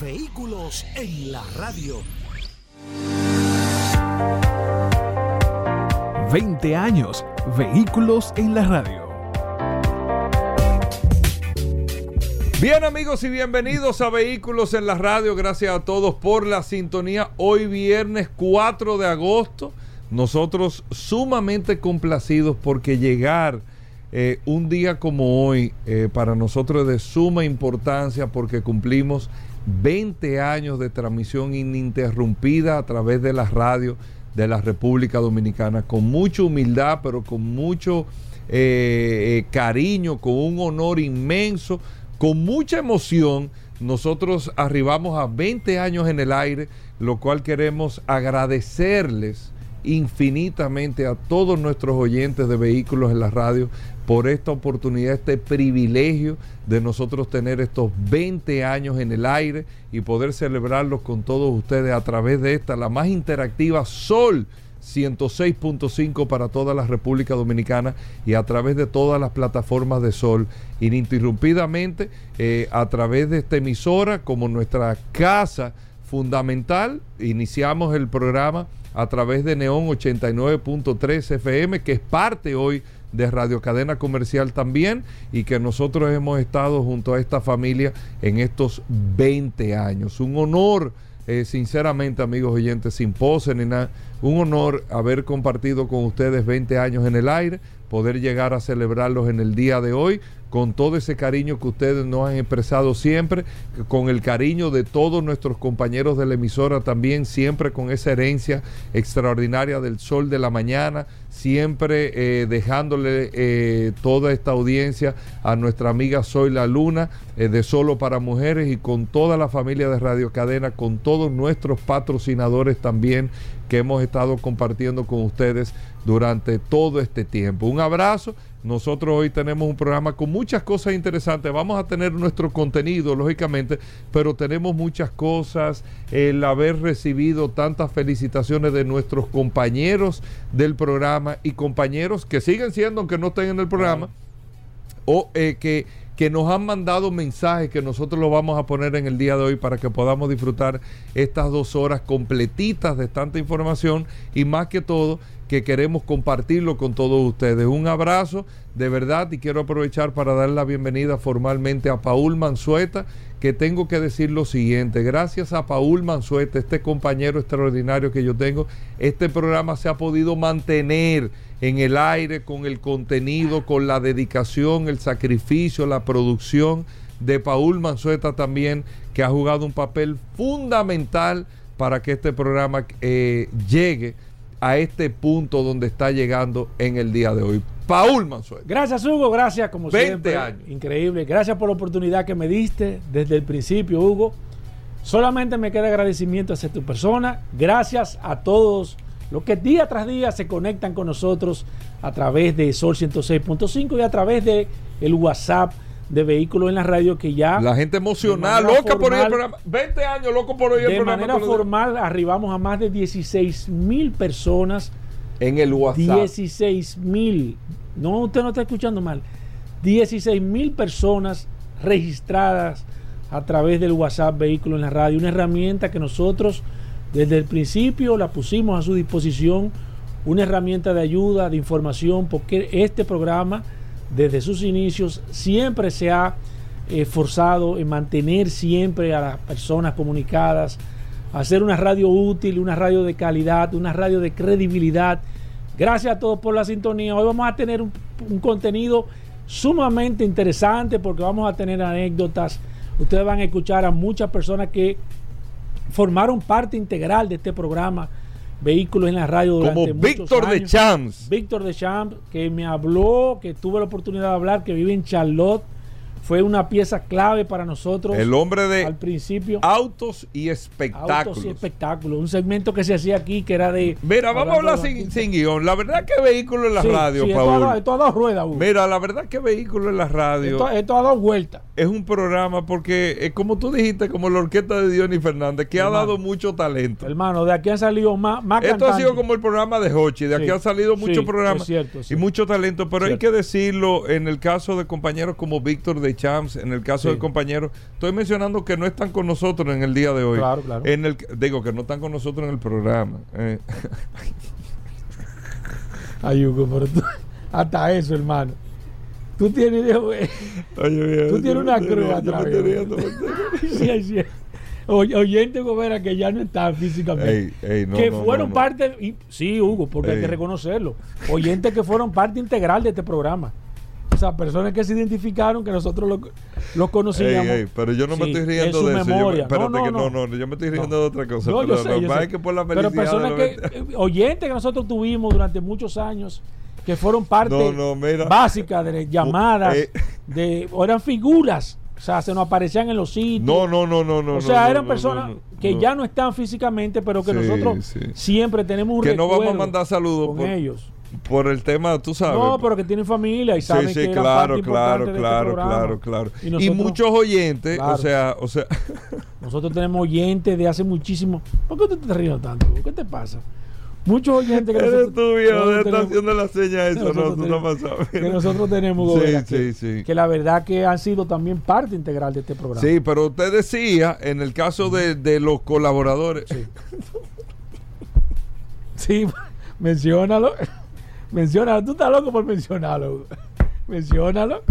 Vehículos en la radio. 20 años. Vehículos en la radio. Bien amigos y bienvenidos a Vehículos en la radio. Gracias a todos por la sintonía. Hoy viernes 4 de agosto. Nosotros sumamente complacidos porque llegar eh, un día como hoy eh, para nosotros es de suma importancia porque cumplimos 20 años de transmisión ininterrumpida a través de la radio de la República Dominicana, con mucha humildad, pero con mucho eh, eh, cariño, con un honor inmenso, con mucha emoción. Nosotros arribamos a 20 años en el aire, lo cual queremos agradecerles infinitamente a todos nuestros oyentes de vehículos en la radio por esta oportunidad, este privilegio de nosotros tener estos 20 años en el aire y poder celebrarlos con todos ustedes a través de esta, la más interactiva Sol 106.5 para toda la República Dominicana y a través de todas las plataformas de Sol, ininterrumpidamente eh, a través de esta emisora como nuestra casa fundamental. Iniciamos el programa a través de Neón 89.3 FM, que es parte hoy Radio Cadena Comercial también y que nosotros hemos estado junto a esta familia en estos 20 años. Un honor, eh, sinceramente amigos oyentes, sin pose ni nada, un honor haber compartido con ustedes 20 años en el aire, poder llegar a celebrarlos en el día de hoy con todo ese cariño que ustedes nos han expresado siempre, con el cariño de todos nuestros compañeros de la emisora también, siempre con esa herencia extraordinaria del sol de la mañana, siempre eh, dejándole eh, toda esta audiencia a nuestra amiga Soy la Luna eh, de Solo para Mujeres y con toda la familia de Radio Cadena, con todos nuestros patrocinadores también que hemos estado compartiendo con ustedes durante todo este tiempo. Un abrazo. Nosotros hoy tenemos un programa con muchas cosas interesantes. Vamos a tener nuestro contenido, lógicamente, pero tenemos muchas cosas. El haber recibido tantas felicitaciones de nuestros compañeros del programa y compañeros que siguen siendo, aunque no estén en el programa, o eh, que que nos han mandado mensajes que nosotros los vamos a poner en el día de hoy para que podamos disfrutar estas dos horas completitas de tanta información y más que todo que queremos compartirlo con todos ustedes. Un abrazo de verdad y quiero aprovechar para dar la bienvenida formalmente a Paul Mansueta, que tengo que decir lo siguiente, gracias a Paul Mansueta, este compañero extraordinario que yo tengo, este programa se ha podido mantener en el aire con el contenido, con la dedicación, el sacrificio, la producción de Paul Mansueta también, que ha jugado un papel fundamental para que este programa eh, llegue a este punto donde está llegando en el día de hoy. Paul Mansueto. Gracias, Hugo. Gracias, como 20 siempre. años. Increíble. Gracias por la oportunidad que me diste desde el principio, Hugo. Solamente me queda agradecimiento hacia tu persona. Gracias a todos los que día tras día se conectan con nosotros a través de Sol 106.5 y a través de el WhatsApp de vehículos en la radio que ya La gente emocionada, de manera loca por al formal- programa. 20 años loco por al de programa. manera los días. formal arribamos a más de 16 mil personas En el WhatsApp. 16 mil, no, usted no está escuchando mal, 16 mil personas registradas a través del WhatsApp Vehículo en la Radio, una herramienta que nosotros desde el principio la pusimos a su disposición, una herramienta de ayuda, de información, porque este programa desde sus inicios siempre se ha esforzado en mantener siempre a las personas comunicadas, hacer una radio útil, una radio de calidad, una radio de credibilidad. Gracias a todos por la sintonía. Hoy vamos a tener un, un contenido sumamente interesante porque vamos a tener anécdotas. Ustedes van a escuchar a muchas personas que formaron parte integral de este programa Vehículos en la Radio durante Como muchos Víctor de. Champs. Víctor de Champs, que me habló, que tuve la oportunidad de hablar, que vive en Charlotte, fue una pieza clave para nosotros El hombre al de principio. autos y Autos espectáculos. y espectáculos. Un segmento que se hacía aquí que era de. Mira, vamos a hablar sin, sin guion. La verdad que vehículo en la Sí, radio, sí, esto ha dado- Paul. Esto ha dado rueda, Hugo. Mira, la verdad que vehículo en la radio Esto, esto ha dado vuelta. Es un programa porque, eh, como tú dijiste, como la orquesta de Diony Fernández, que ha dado mucho talento. Hermano, de aquí han salido más, más Esto ha sido como el programa de Hochi, de aquí Sí, han salido sí, muchos programas cierto, es y mucho talento, pero hay que decirlo en el caso de compañeros como Víctor de Champs, en el caso Sí. de compañeros, estoy mencionando que no están con nosotros en el día de hoy. Claro, claro. En el, digo que no están con nosotros en el programa. eh. Ay, Hugo, pero tú, hasta eso, hermano. Tú tienes, Oye, tú tienes una cruz atrás. sí, sí. Oy- Oyente Gobera que ya no está físicamente. Ey, ey, no, que no, fueron no, parte, y- sí, Hugo, porque hay que reconocerlo. Oyentes que fueron parte integral de este programa. O sea, personas que se identificaron, que nosotros los lo conocíamos. Ey, ey, pero yo no me Sí, estoy en riendo de eso. Yo me- memoria. espérate No, no, que no, no. no, yo me estoy riendo de otra cosa. Pero sé, lo sé. es que por la Pero personas que, eh, oyentes que nosotros tuvimos durante muchos años, que fueron parte No, no, mira. básica de llamadas, Eh. de, eran figuras, o sea, se nos aparecían en los sitios. No, no, no, no, no. o sea, eran personas que ya no están físicamente, pero que Sí, nosotros sí. siempre tenemos un Que no vamos a mandar saludos con por- ellos. Por el tema, tú sabes. No, pero que tienen familia y Sí, saben sí, que eran claro, claro, este claro, claro, claro. Y, muchos oyentes, o sea, o sea, Nosotros tenemos oyentes de hace muchísimo. ¿Por qué tú te riendo tanto? ¿Qué te pasa? Muchos oyentes que eres nosotros, tú, viejo, nosotros de estar tenemos- haciendo la seña eso, no, tú no tenemos- pasas. que nosotros tenemos Sí, Gobera, sí, que, sí. que la verdad que han sido también parte integral de este programa. Sí, pero usted decía, en el caso de, de los colaboradores, Sí. Sí, menciónalo. Menciónalo. Tú estás loco por mencionarlo. Menciónalo.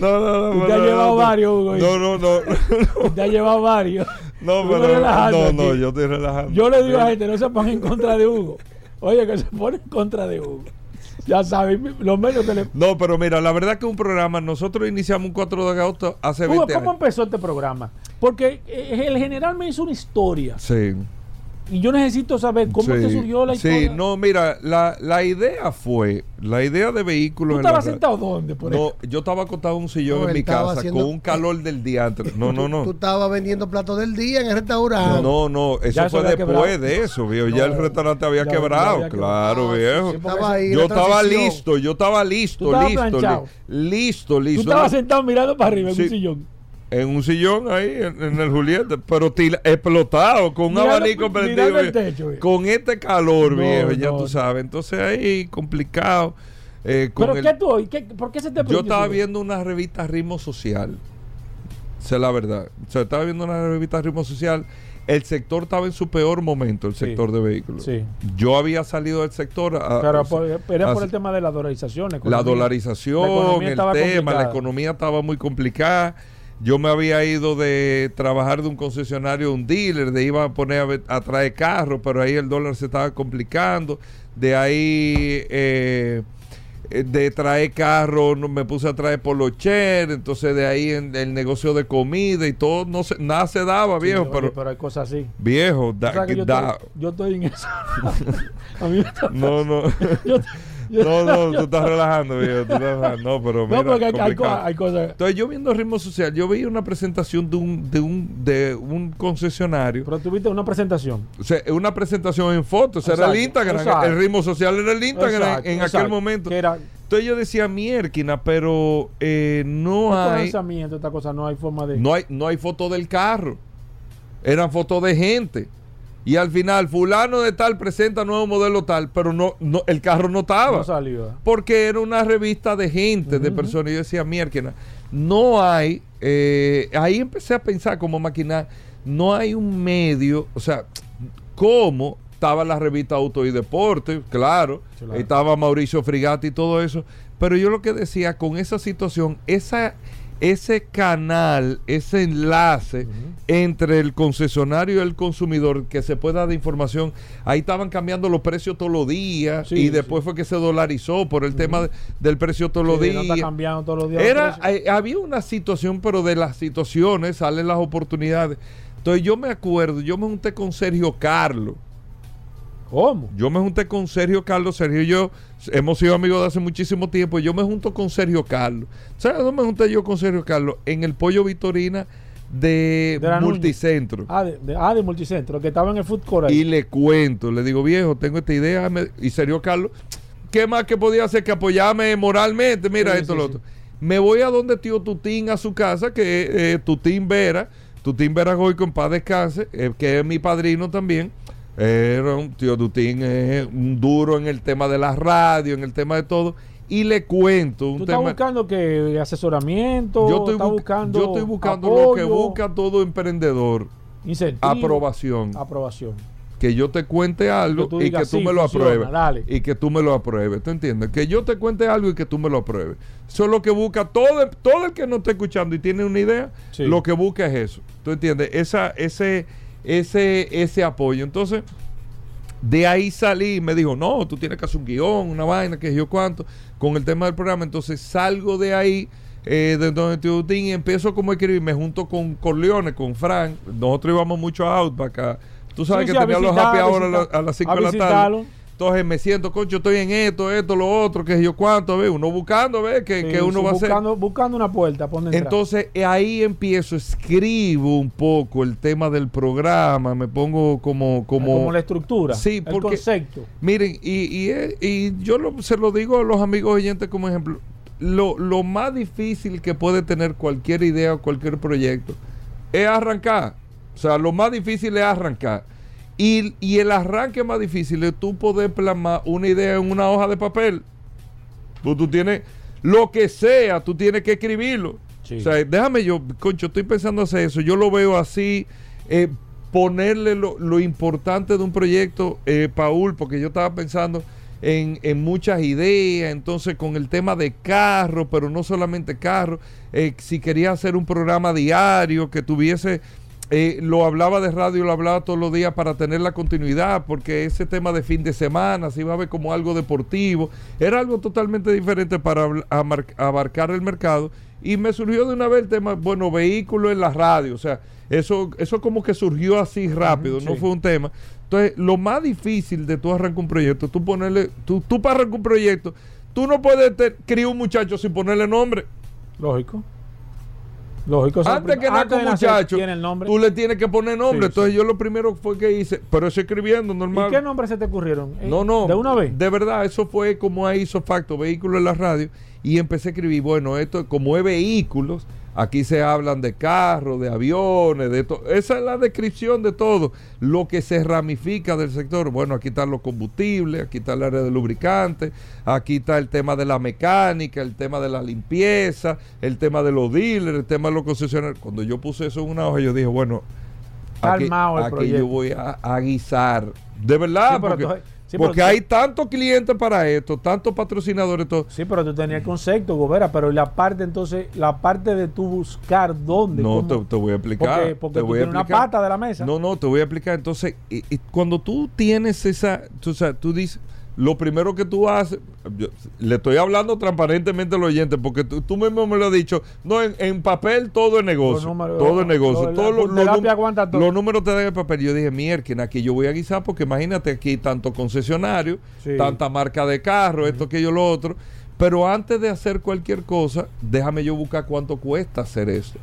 No, no, no. Usted ha llevado varios, Hugo. No, no, no. Usted ha llevado varios. No, pero. No, no, yo estoy relajando. Yo le digo a la gente, no se pongan en contra de Hugo. Oye, que se pone en contra de Hugo. Ya saben, los medios que le... No, pero mira, la verdad que un programa, nosotros iniciamos un 4 de agosto hace Hugo, 20 ¿cómo años. empezó este programa? Porque eh, el general me hizo una historia. Sí. Y yo necesito saber cómo sí, te surgió la Sí, historia. no, mira, la, la idea fue, la idea de vehículos ¿Tú estabas sentado dónde? Por No, yo estaba acostado en un sillón No, en mi casa haciendo- con un calor del diantre. No, no, Tú no. estabas vendiendo platos del día en el restaurante. No, no, eso Ya fue después quebrado. de eso, viejo. ya el No, restaurante había ya- ya quebrado, claro, Ah, viejo. sí, Estaba ahí yo estaba listo, yo estaba listo, Tú listo, planchado. li- listo, Tú listo. estabas sentado mirando para arriba en Sí. un sillón. En un sillón ahí, en, en el Julieta, pero tila- explotado, con un Mirando- abanico prendido. techo, con este calor, No, viejo, ya no, tú sabes. Entonces ahí, complicado. eh, con ¿Pero el- qué tú hoy? ¿Qué- ¿Por qué se te Yo estaba viendo una revista Ritmo Social. Es la verdad. O sea, estaba viendo una revista Ritmo Social. El sector estaba en su peor momento, el Sí. sector de vehículos. Sí. Yo había salido del sector. a- Pero a- por- era por el tema de la dolarización. la economía. dolarización, La el tema, la economía estaba muy complicada. Yo me había ido de trabajar de un concesionario, un dealer, de iba a poner a, a traer carros, pero ahí el dólar se estaba complicando. De ahí, eh, eh, de traer carros, no- me puse a traer polocher, entonces de ahí en el negocio de comida y todo, no se, nada se daba, Sí, viejo, pero, pero hay cosas así. viejo, da- O sea que yo, da- estoy, yo estoy en eso. a mí me está- no, no. yo- No, no, tú estás relajando, viejo. Tú estás relajando. No, pero mira, No, porque hay, cosas. Entonces yo viendo ritmo social, yo veía una presentación de un, de un, de un concesionario. Pero tuviste una presentación. O sea, una presentación en fotos, era el Instagram, exacto. el ritmo social era el Instagram Exacto, en, aquel momento. Que era Entonces yo decía mierquina, pero eh, no hay, lanzamientos, esta cosa, no hay forma de. no hay, no hay foto del carro. Eran fotos de gente. Y al final, fulano de tal presenta nuevo modelo tal, pero no, no el carro no estaba. no salió. porque era una revista de gente, de personas. Y yo decía, mierda, no hay. eh, ahí empecé a pensar como máquina, no hay un medio, o sea, ¿cómo? Estaba la revista Auto y Deporte, claro, Claro. estaba Mauricio Frigati y todo eso, pero yo lo que decía, con esa situación, esa, ese canal, ese enlace entre el concesionario y el consumidor que se pueda dar información, ahí estaban cambiando los precios todos los días Sí, y después sí. fue que se dolarizó por el tema de- del precio todos los Sí, no está días. cambiando todos los días. los Era, había una situación, pero de las situaciones salen las oportunidades. Entonces yo me acuerdo, yo me junté con Sergio Carlos. ¿Cómo? Yo me junté con Sergio Carlos. Sergio y yo hemos sido amigos de hace muchísimo tiempo. Yo me junto con Sergio Carlos. ¿Sabes dónde me junté yo con Sergio Carlos? En el Pollo Vitorina de. Multicentro. Ah, de, de- ah, de Multicentro, que estaba en el Food Court ahí. Y le cuento, le digo, viejo, tengo esta idea. me- Y Sergio Carlos, ¿qué más que podía hacer que apoyarme moralmente? Mira Sí, esto, sí, lo sí. otro. Me voy a donde tío Tutín a su casa, que es eh, Tutín Vera. Tutín Vera Goico en paz descanse, eh, que es mi padrino también. Era un tío Tutín, es un duro en el tema de la radio, en el tema de todo. Y le cuento un ¿Tú estás tema. buscando que asesoramiento? yo, estoy ¿Estás bu- buscando yo estoy buscando lo que busca todo emprendedor: incentivo, aprobación. Aprobación. que yo te cuente algo Que y digas, que tú "Sí, me lo funciona, apruebes. dale". Y que tú me lo apruebes. ¿Tú entiendes? Que yo te cuente algo y que tú me lo apruebes. Eso es lo que busca todo, todo el que no está escuchando y tiene una idea. Sí. Lo que busca es eso. ¿Tú entiendes? Esa, ese, ese, ese apoyo. Entonces, de ahí salí y me dijo, no, tú tienes que hacer un guion, una vaina, que yo cuánto, con el tema del programa. Entonces salgo de ahí, eh, de donde y empiezo como a escribir, me junto con Corleone, con Frank. Nosotros íbamos mucho a Outback. a- tú sabes Sí, que sí, tenía los happy a hour a, a las 5 a de la tarde. Entonces me siento, concho, estoy en esto, esto, lo otro, que yo cuánto, ve, uno buscando, ve, que, Sí, que uno va a hacer. buscando, una puerta. Entonces eh, ahí empiezo, escribo un poco el tema del programa, me pongo como... como, como la estructura, Sí, el porque- concepto. Miren, y, y, eh, y yo lo- se lo digo a los amigos oyentes como ejemplo, lo, lo más difícil que puede tener cualquier idea o cualquier proyecto es arrancar. O sea, lo más difícil es arrancar. Y, y el arranque más difícil es tú poder plasmar una idea en una hoja de papel. Tú, tú tienes, lo que sea, tú tienes que escribirlo. Sí. O sea, déjame yo, concho, estoy pensando hacer eso. Yo lo veo así, eh, ponerle lo, lo importante de un proyecto, eh, Paul, porque yo estaba pensando en, en muchas ideas, entonces con el tema de carro, pero no solamente carro, eh, si quería hacer un programa diario que tuviese, eh, lo hablaba de radio, lo hablaba todos los días para tener la continuidad, porque ese tema de fin de semana se iba a ver como algo deportivo, era algo totalmente diferente para abarcar el mercado y me surgió de una vez el tema, bueno, vehículo en la radio, o sea, eso, eso como que surgió así rápido, no fue un tema. Entonces, lo más difícil de tú arrancar un proyecto, tú ponerle, tú, tú para arrancar un proyecto, tú no puedes criar un muchacho sin ponerle nombre. Lógico. Lógico. Antes que nacer muchacho, el nombre. tú le tienes que poner nombre. Sí, Entonces, yo lo primero fue que hice, pero eso escribiendo normal. ¿Y qué nombres se te ocurrieron? Eh, No, no. ¿De una vez? De verdad, eso fue como ahí hizo facto, vehículos en la radio. Y empecé a escribir, bueno, esto como es vehículos, aquí se hablan de carros, de aviones, de todo. Esa es la descripción de todo. Lo que se ramifica del sector. Bueno, aquí están los combustibles, aquí está el área de lubricantes, aquí está el tema de la mecánica, el tema de la limpieza, el tema de los dealers, el tema de los concesionarios. Cuando yo puse eso en una hoja, yo dije, bueno, aquí, yo voy a, a guisar. De verdad, Sí, porque, sí, porque hay tantos clientes para esto, tantos patrocinadores, todo. Sí, pero tú tenías el concepto, Gobera, pero la parte entonces, la parte de tú buscar dónde. No, te, te voy a explicar. Porque, porque te tú voy a tienes una pata de la mesa. No, no, te voy a explicar. Entonces, y- y cuando tú tienes esa, tú, o sea, tú dices, lo primero que tú haces, yo- le estoy hablando transparentemente al oyente, porque tú, tú mismo me lo has dicho, no, en, en papel todo es negocio. Números- todo es negocio. la los, los todo. números te dan el papel. Yo dije, mierda, aquí yo voy a guisar, porque imagínate aquí tanto concesionario, Sí. tanta marca de carro, esto, aquello, lo otro. Pero antes de hacer cualquier cosa, déjame yo buscar cuánto cuesta hacer eso.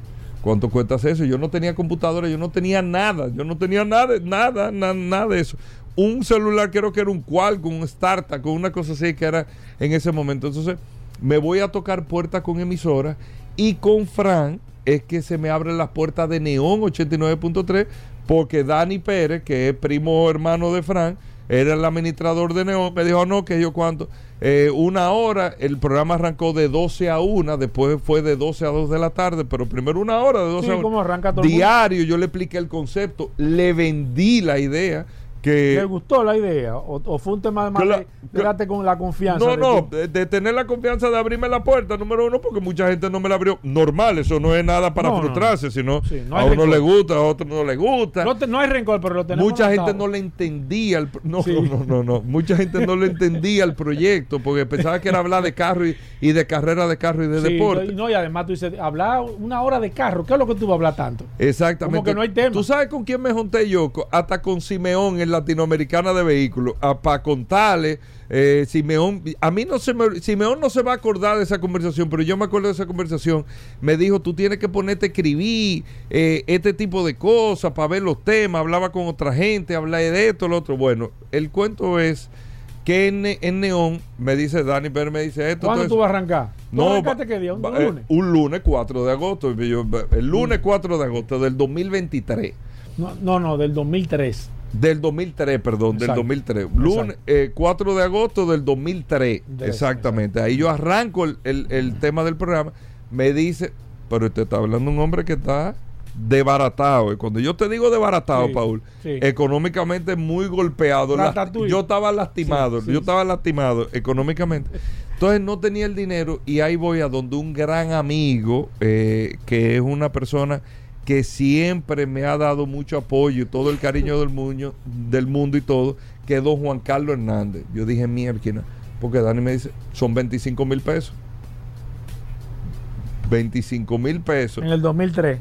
¿Cuánto cuesta hacer eso? Yo no tenía computadora, yo no tenía nada, yo no tenía nada, nada, nada, nada de eso. Un celular creo que era un Qualcomm, un Startup, con una cosa así que era en ese momento. Entonces, me voy a tocar puertas con emisoras y con Fran es que se me abren las puertas de Neón 89.3 porque Dani Pérez, que es primo hermano de Fran, era el administrador de Neón, me dijo, no, que yo cuánto, Eh, una hora, el programa arrancó de 12 a 1, después fue de 12 a 2 de la tarde, pero primero una hora de 12 Sí, a 1. como arranca todo. Diario, yo le expliqué el concepto, le vendí la idea que... ¿Te gustó la idea? ¿O, o fue un tema de más de, darte con la confianza? No, de no, de, de tener la confianza de abrirme la puerta, número uno, porque mucha gente no me la abrió. Normal, eso no es nada para No, no, frustrarse, sino Sí, no a uno rencor. le gusta, a otro no le gusta. No, te- no hay rencor, pero lo tenemos. Mucha gente no le entendía el no, Sí. no, no, no. Mucha gente no le entendía el proyecto porque pensaba que era hablar de carro y, y de carrera de carro y de Sí, deporte. No, y además tú dices, hablar una hora de carro, ¿qué es lo que tú vas a hablar tanto? Exactamente. Como que no hay tema. ¿Tú sabes con quién me junté yo? Hasta con Simeón en Latinoamericana de Vehículos, para contarle, eh, Simeón, a mí no se me, Simeón no se va a acordar de esa conversación, pero yo me acuerdo de esa conversación, me dijo, tú tienes que ponerte a escribir eh, este tipo de cosas para ver los temas, hablaba con otra gente, hablaba de esto, lo otro, bueno, el cuento es que en, en Neón me dice Dani Pérez, me dice esto. ¿Cuándo entonces- tú vas a arrancar? ¿Tú no, arrancaste qué día? ¿Un, un eh, lunes? un lunes 4 de agosto. yo- el lunes 4 de agosto del 2023. No, no, no, del 2003. Del 2003, perdón, del Exacto. 2003. Lunes eh, 4 de agosto del 2003. De- exactamente. Ahí yo arranco el, el- el tema del programa. Me dice, pero usted está hablando de un hombre que está desbaratado. Y cuando yo te digo desbaratado, Sí, Paul, sí. económicamente muy golpeado. La- yo estaba lastimado, Sí, yo estaba lastimado económicamente. Entonces no tenía el dinero y ahí voy a donde un gran amigo, eh, que es una persona que siempre me ha dado mucho apoyo y todo el cariño del mundo, del mundo y todo, que es don Juan Carlos Hernández. Yo dije, mierda, porque Dani me dice, son 25 mil pesos. 25 mil pesos. En el 2003.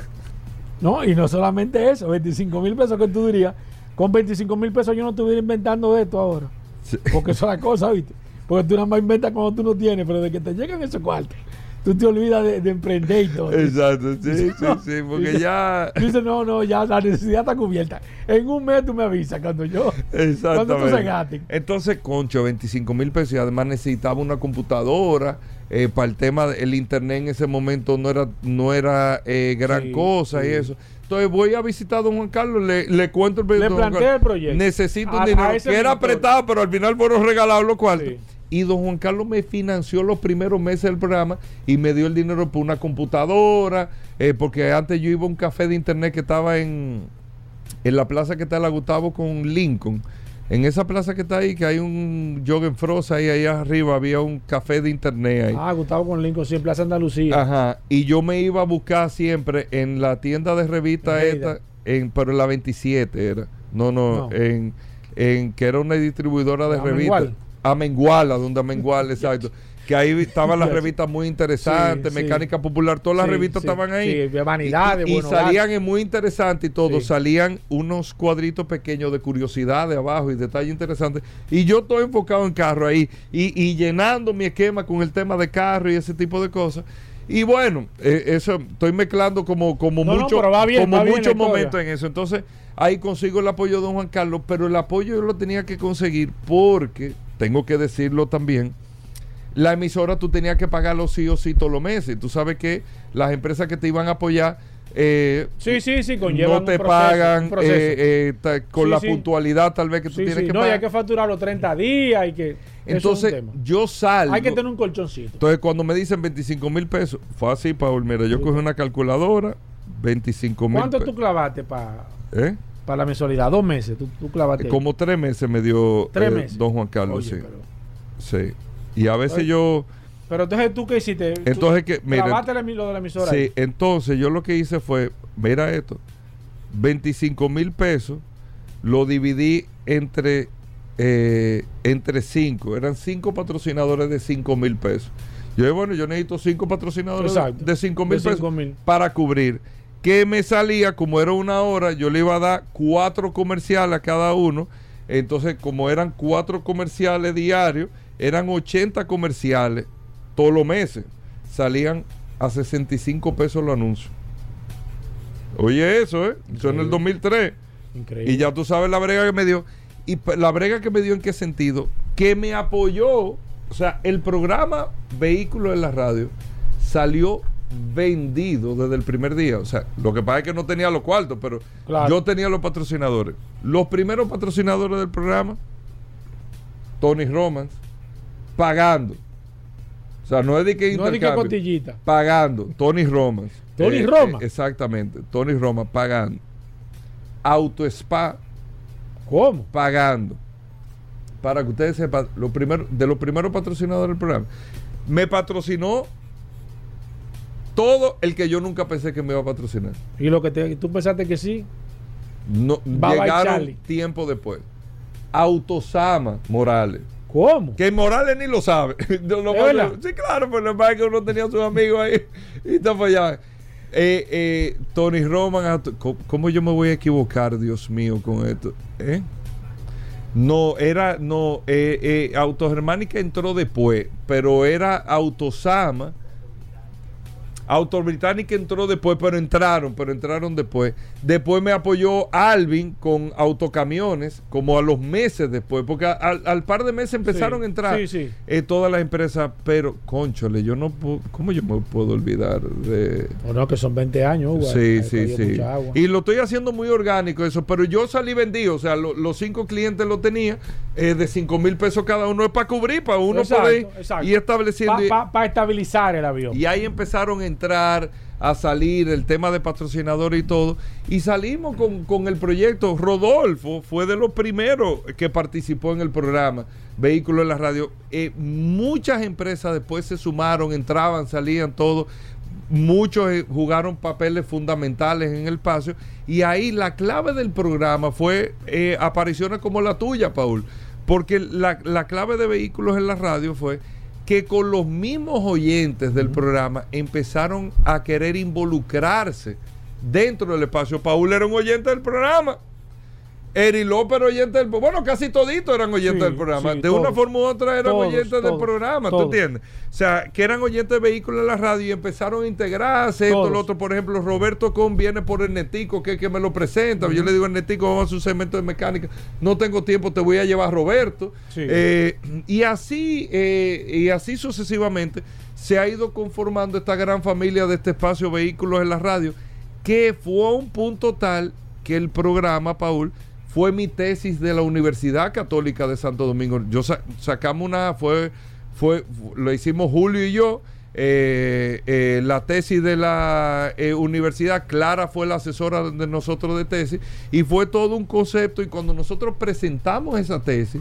no, y no solamente eso, 25 mil pesos que tú dirías. Con 25 mil pesos yo no estuviera inventando esto ahora. Sí. Porque eso es la cosa, ¿viste? Porque tú nada más inventas cuando tú no tienes, pero de que te llegan esos cuartos, tú te olvidas de, de emprender y todo. Exacto, sí, sí, sí, porque ya... Tú dices, no, no, ya la necesidad está cubierta. En un mes tú me avisas cuando yo. Exactamente. Cuando tú se gasten. Entonces, concho, 25 mil pesos y además necesitaba una computadora. eh, para el tema del internet en ese momento no era no era eh, gran Sí, cosa y eso. Entonces voy a visitar a don Juan Carlos, le, le cuento el proyecto. Le plantea el proyecto. Necesito A- un dinero que era apretado, pero al final fueron regalados los cuartos. Sí. Y don Juan Carlos me financió los primeros meses del programa y me dio el dinero por una computadora, eh, porque antes yo iba a un café de internet que estaba en, en la plaza que está la Gustavo con Lincoln. En esa plaza que está ahí, que hay un Joggen Frost ahí, ahí arriba, había un café de internet ahí. Ah, Gustavo con Lincoln, sí, en Plaza Andalucía. Ajá. Y yo me iba a buscar siempre en la tienda de revista En esta, en, pero en la 27 era. No, no, No. En, en que era una distribuidora de Amengual. Amenguala, donde Amengual, exacto. Que ahí estaban las revistas muy interesantes, Sí, sí. Mecánica Popular, todas las Sí, revistas estaban ahí. sí, de vanidades, y, y Buen salían en muy interesantes y todo, salían unos cuadritos pequeños de curiosidad de abajo y detalles interesantes. Y yo estoy enfocado en carro ahí y, y llenando mi esquema con el tema de carro y ese tipo de cosas. Y bueno, eh, eso estoy mezclando como, como No, mucho, bien, como muchos momentos en eso. Entonces, ahí consigo el apoyo de don Juan Carlos, pero el apoyo yo lo tenía que conseguir porque, tengo que decirlo también, la emisora tú tenías que pagarlo sí o sí todos los meses. Tú sabes que las empresas que te iban a apoyar eh, Sí, sí, sí, conlleva no te pagan eh, eh, con Sí, la sí. puntualidad tal vez que tú Sí, tienes que no, pagar. hay que facturar los 30 días y que. es Entonces, yo salgo. Hay que tener un colchoncito. Entonces, cuando me dicen 25 mil pesos, fue así, Paul. Mira, yo cogí una calculadora, 25 mil ¿Cuánto tú clavaste para ¿Eh? La mensualidad? Dos meses. Tú, tú clavaste. ahí. Como tres meses me dio Tres eh, meses. don Juan Carlos, Oye, sí. pero, Sí. Y a veces Oye, yo. pero entonces, ¿tú qué hiciste? Entonces, que, mira, la lo de la emisora. Sí, ahí. entonces yo lo que hice fue, mira esto, 25 mil pesos, lo dividí entre eh, entre cinco, eran cinco patrocinadores de 5 mil pesos. Yo dije, bueno, yo necesito cinco patrocinadores de- Exacto. de 5 De mil cinco pesos para cubrir. Que me salía, como era una hora, yo le iba a dar cuatro comerciales a cada uno. Entonces, como eran cuatro comerciales diarios, eran 80 comerciales todos los meses. Salían a 65 pesos los anuncios. Oye, eso, ¿eh? Eso en el Increíble. 2003. Increíble. Y ya tú sabes la brega que me dio. Y la brega que me dio en qué sentido? Que me apoyó. O sea, el programa Vehículos en la Radio salió vendido desde el primer día. O sea, lo que pasa es que no tenía los cuartos, pero Claro. yo tenía los patrocinadores. Los primeros patrocinadores del programa, Tony Romans, pagando. O sea, no es de que No es de que intercambio, cotillita. Pagando. Tony Romans. Tony Roma. exactamente. Tony Roma pagando. Auto Spa ¿Cómo? pagando. Para que ustedes sepan, lo primero, de los primeros patrocinadores del programa, me patrocinó todo el que yo nunca pensé que me iba a patrocinar. Y lo que te- tú pensaste que sí. No, Bye llegaron tiempo después. Autosama Morales. ¿Cómo? Que Morales ni lo sabe. Sí, claro, pero lo que que uno tenía a sus amigos ahí y está allá. eh, eh, Tony Roman, ah, ¿cómo- ¿cómo yo me voy a equivocar, Dios mío, con esto? ¿Eh? No, era, no, eh, eh, Autogermánica entró después, pero era Autosama. Autobritánica entró después, pero entraron, pero entraron después. Después me apoyó Alvin con autocamiones, como a los meses después, porque al, al par de meses empezaron Sí, a entrar sí, sí. eh, todas las empresas, pero, conchole, yo no puedo, ¿cómo yo me puedo olvidar de... O no, que son 20 años, Sí, sí, sí. Y lo estoy haciendo muy orgánico eso, pero yo salí vendido, o sea, lo- los cinco clientes lo tenía eh, de 5 mil pesos cada uno, es para cubrir, para uno Exacto, poder exacto. ir estableciendo. y- Para estabilizar el avión. y ahí empezaron a entrar, a salir el tema de patrocinador y todo. Y salimos con, con el proyecto. Rodolfo fue de los primeros que participó en el programa Vehículos en la Radio. Eh, muchas empresas después se sumaron, entraban, salían, todo. Muchos eh, jugaron papeles fundamentales en el espacio. Y ahí la clave del programa fue eh, apariciones como la tuya, Paul. Porque la, la clave de Vehículos en la Radio fue que con los mismos oyentes del programa empezaron a querer involucrarse dentro del espacio. Paul era un oyente del programa. Eri López era oyente del Bueno, casi toditos eran oyentes Sí, del programa. sí, de una forma u otra eran Todos, oyentes del programa. ¿Tú entiendes? O sea, que eran oyentes de vehículos en la radio y empezaron a integrarse. Esto, lo otro. Por ejemplo, Roberto Con viene por el Netico, que es que me lo presenta. Yo le digo al Netico, vamos a hacer un segmento de mecánica. No tengo tiempo, te voy a llevar a Roberto. Sí. Eh, y así, eh, y así sucesivamente, se ha ido conformando esta gran familia de este espacio Vehículos en la Radio, que fue a un punto tal que el programa, Paul, fue mi tesis de la Universidad Católica de Santo Domingo. Yo sa- sacamos una, fue, fue, lo hicimos Julio y yo. eh, eh, la tesis de la eh, universidad, Clara fue la asesora de nosotros de tesis, y fue todo un concepto. Y cuando nosotros presentamos esa tesis,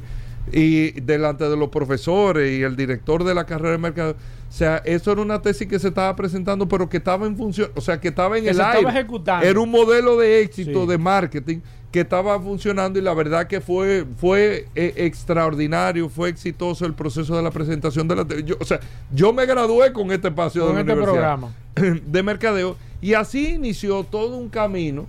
y delante de los profesores y el director de la carrera de mercado. O sea, eso era una tesis que se estaba presentando, pero que estaba en función, o sea, que estaba en Que el se estaba aire. ejecutando. Era un modelo de éxito Sí. de marketing que estaba funcionando y la verdad que fue fue eh, extraordinario, fue exitoso el proceso de la presentación de la yo, o sea, yo me gradué con este espacio Con de la este universidad programa. de mercadeo y así inició todo un camino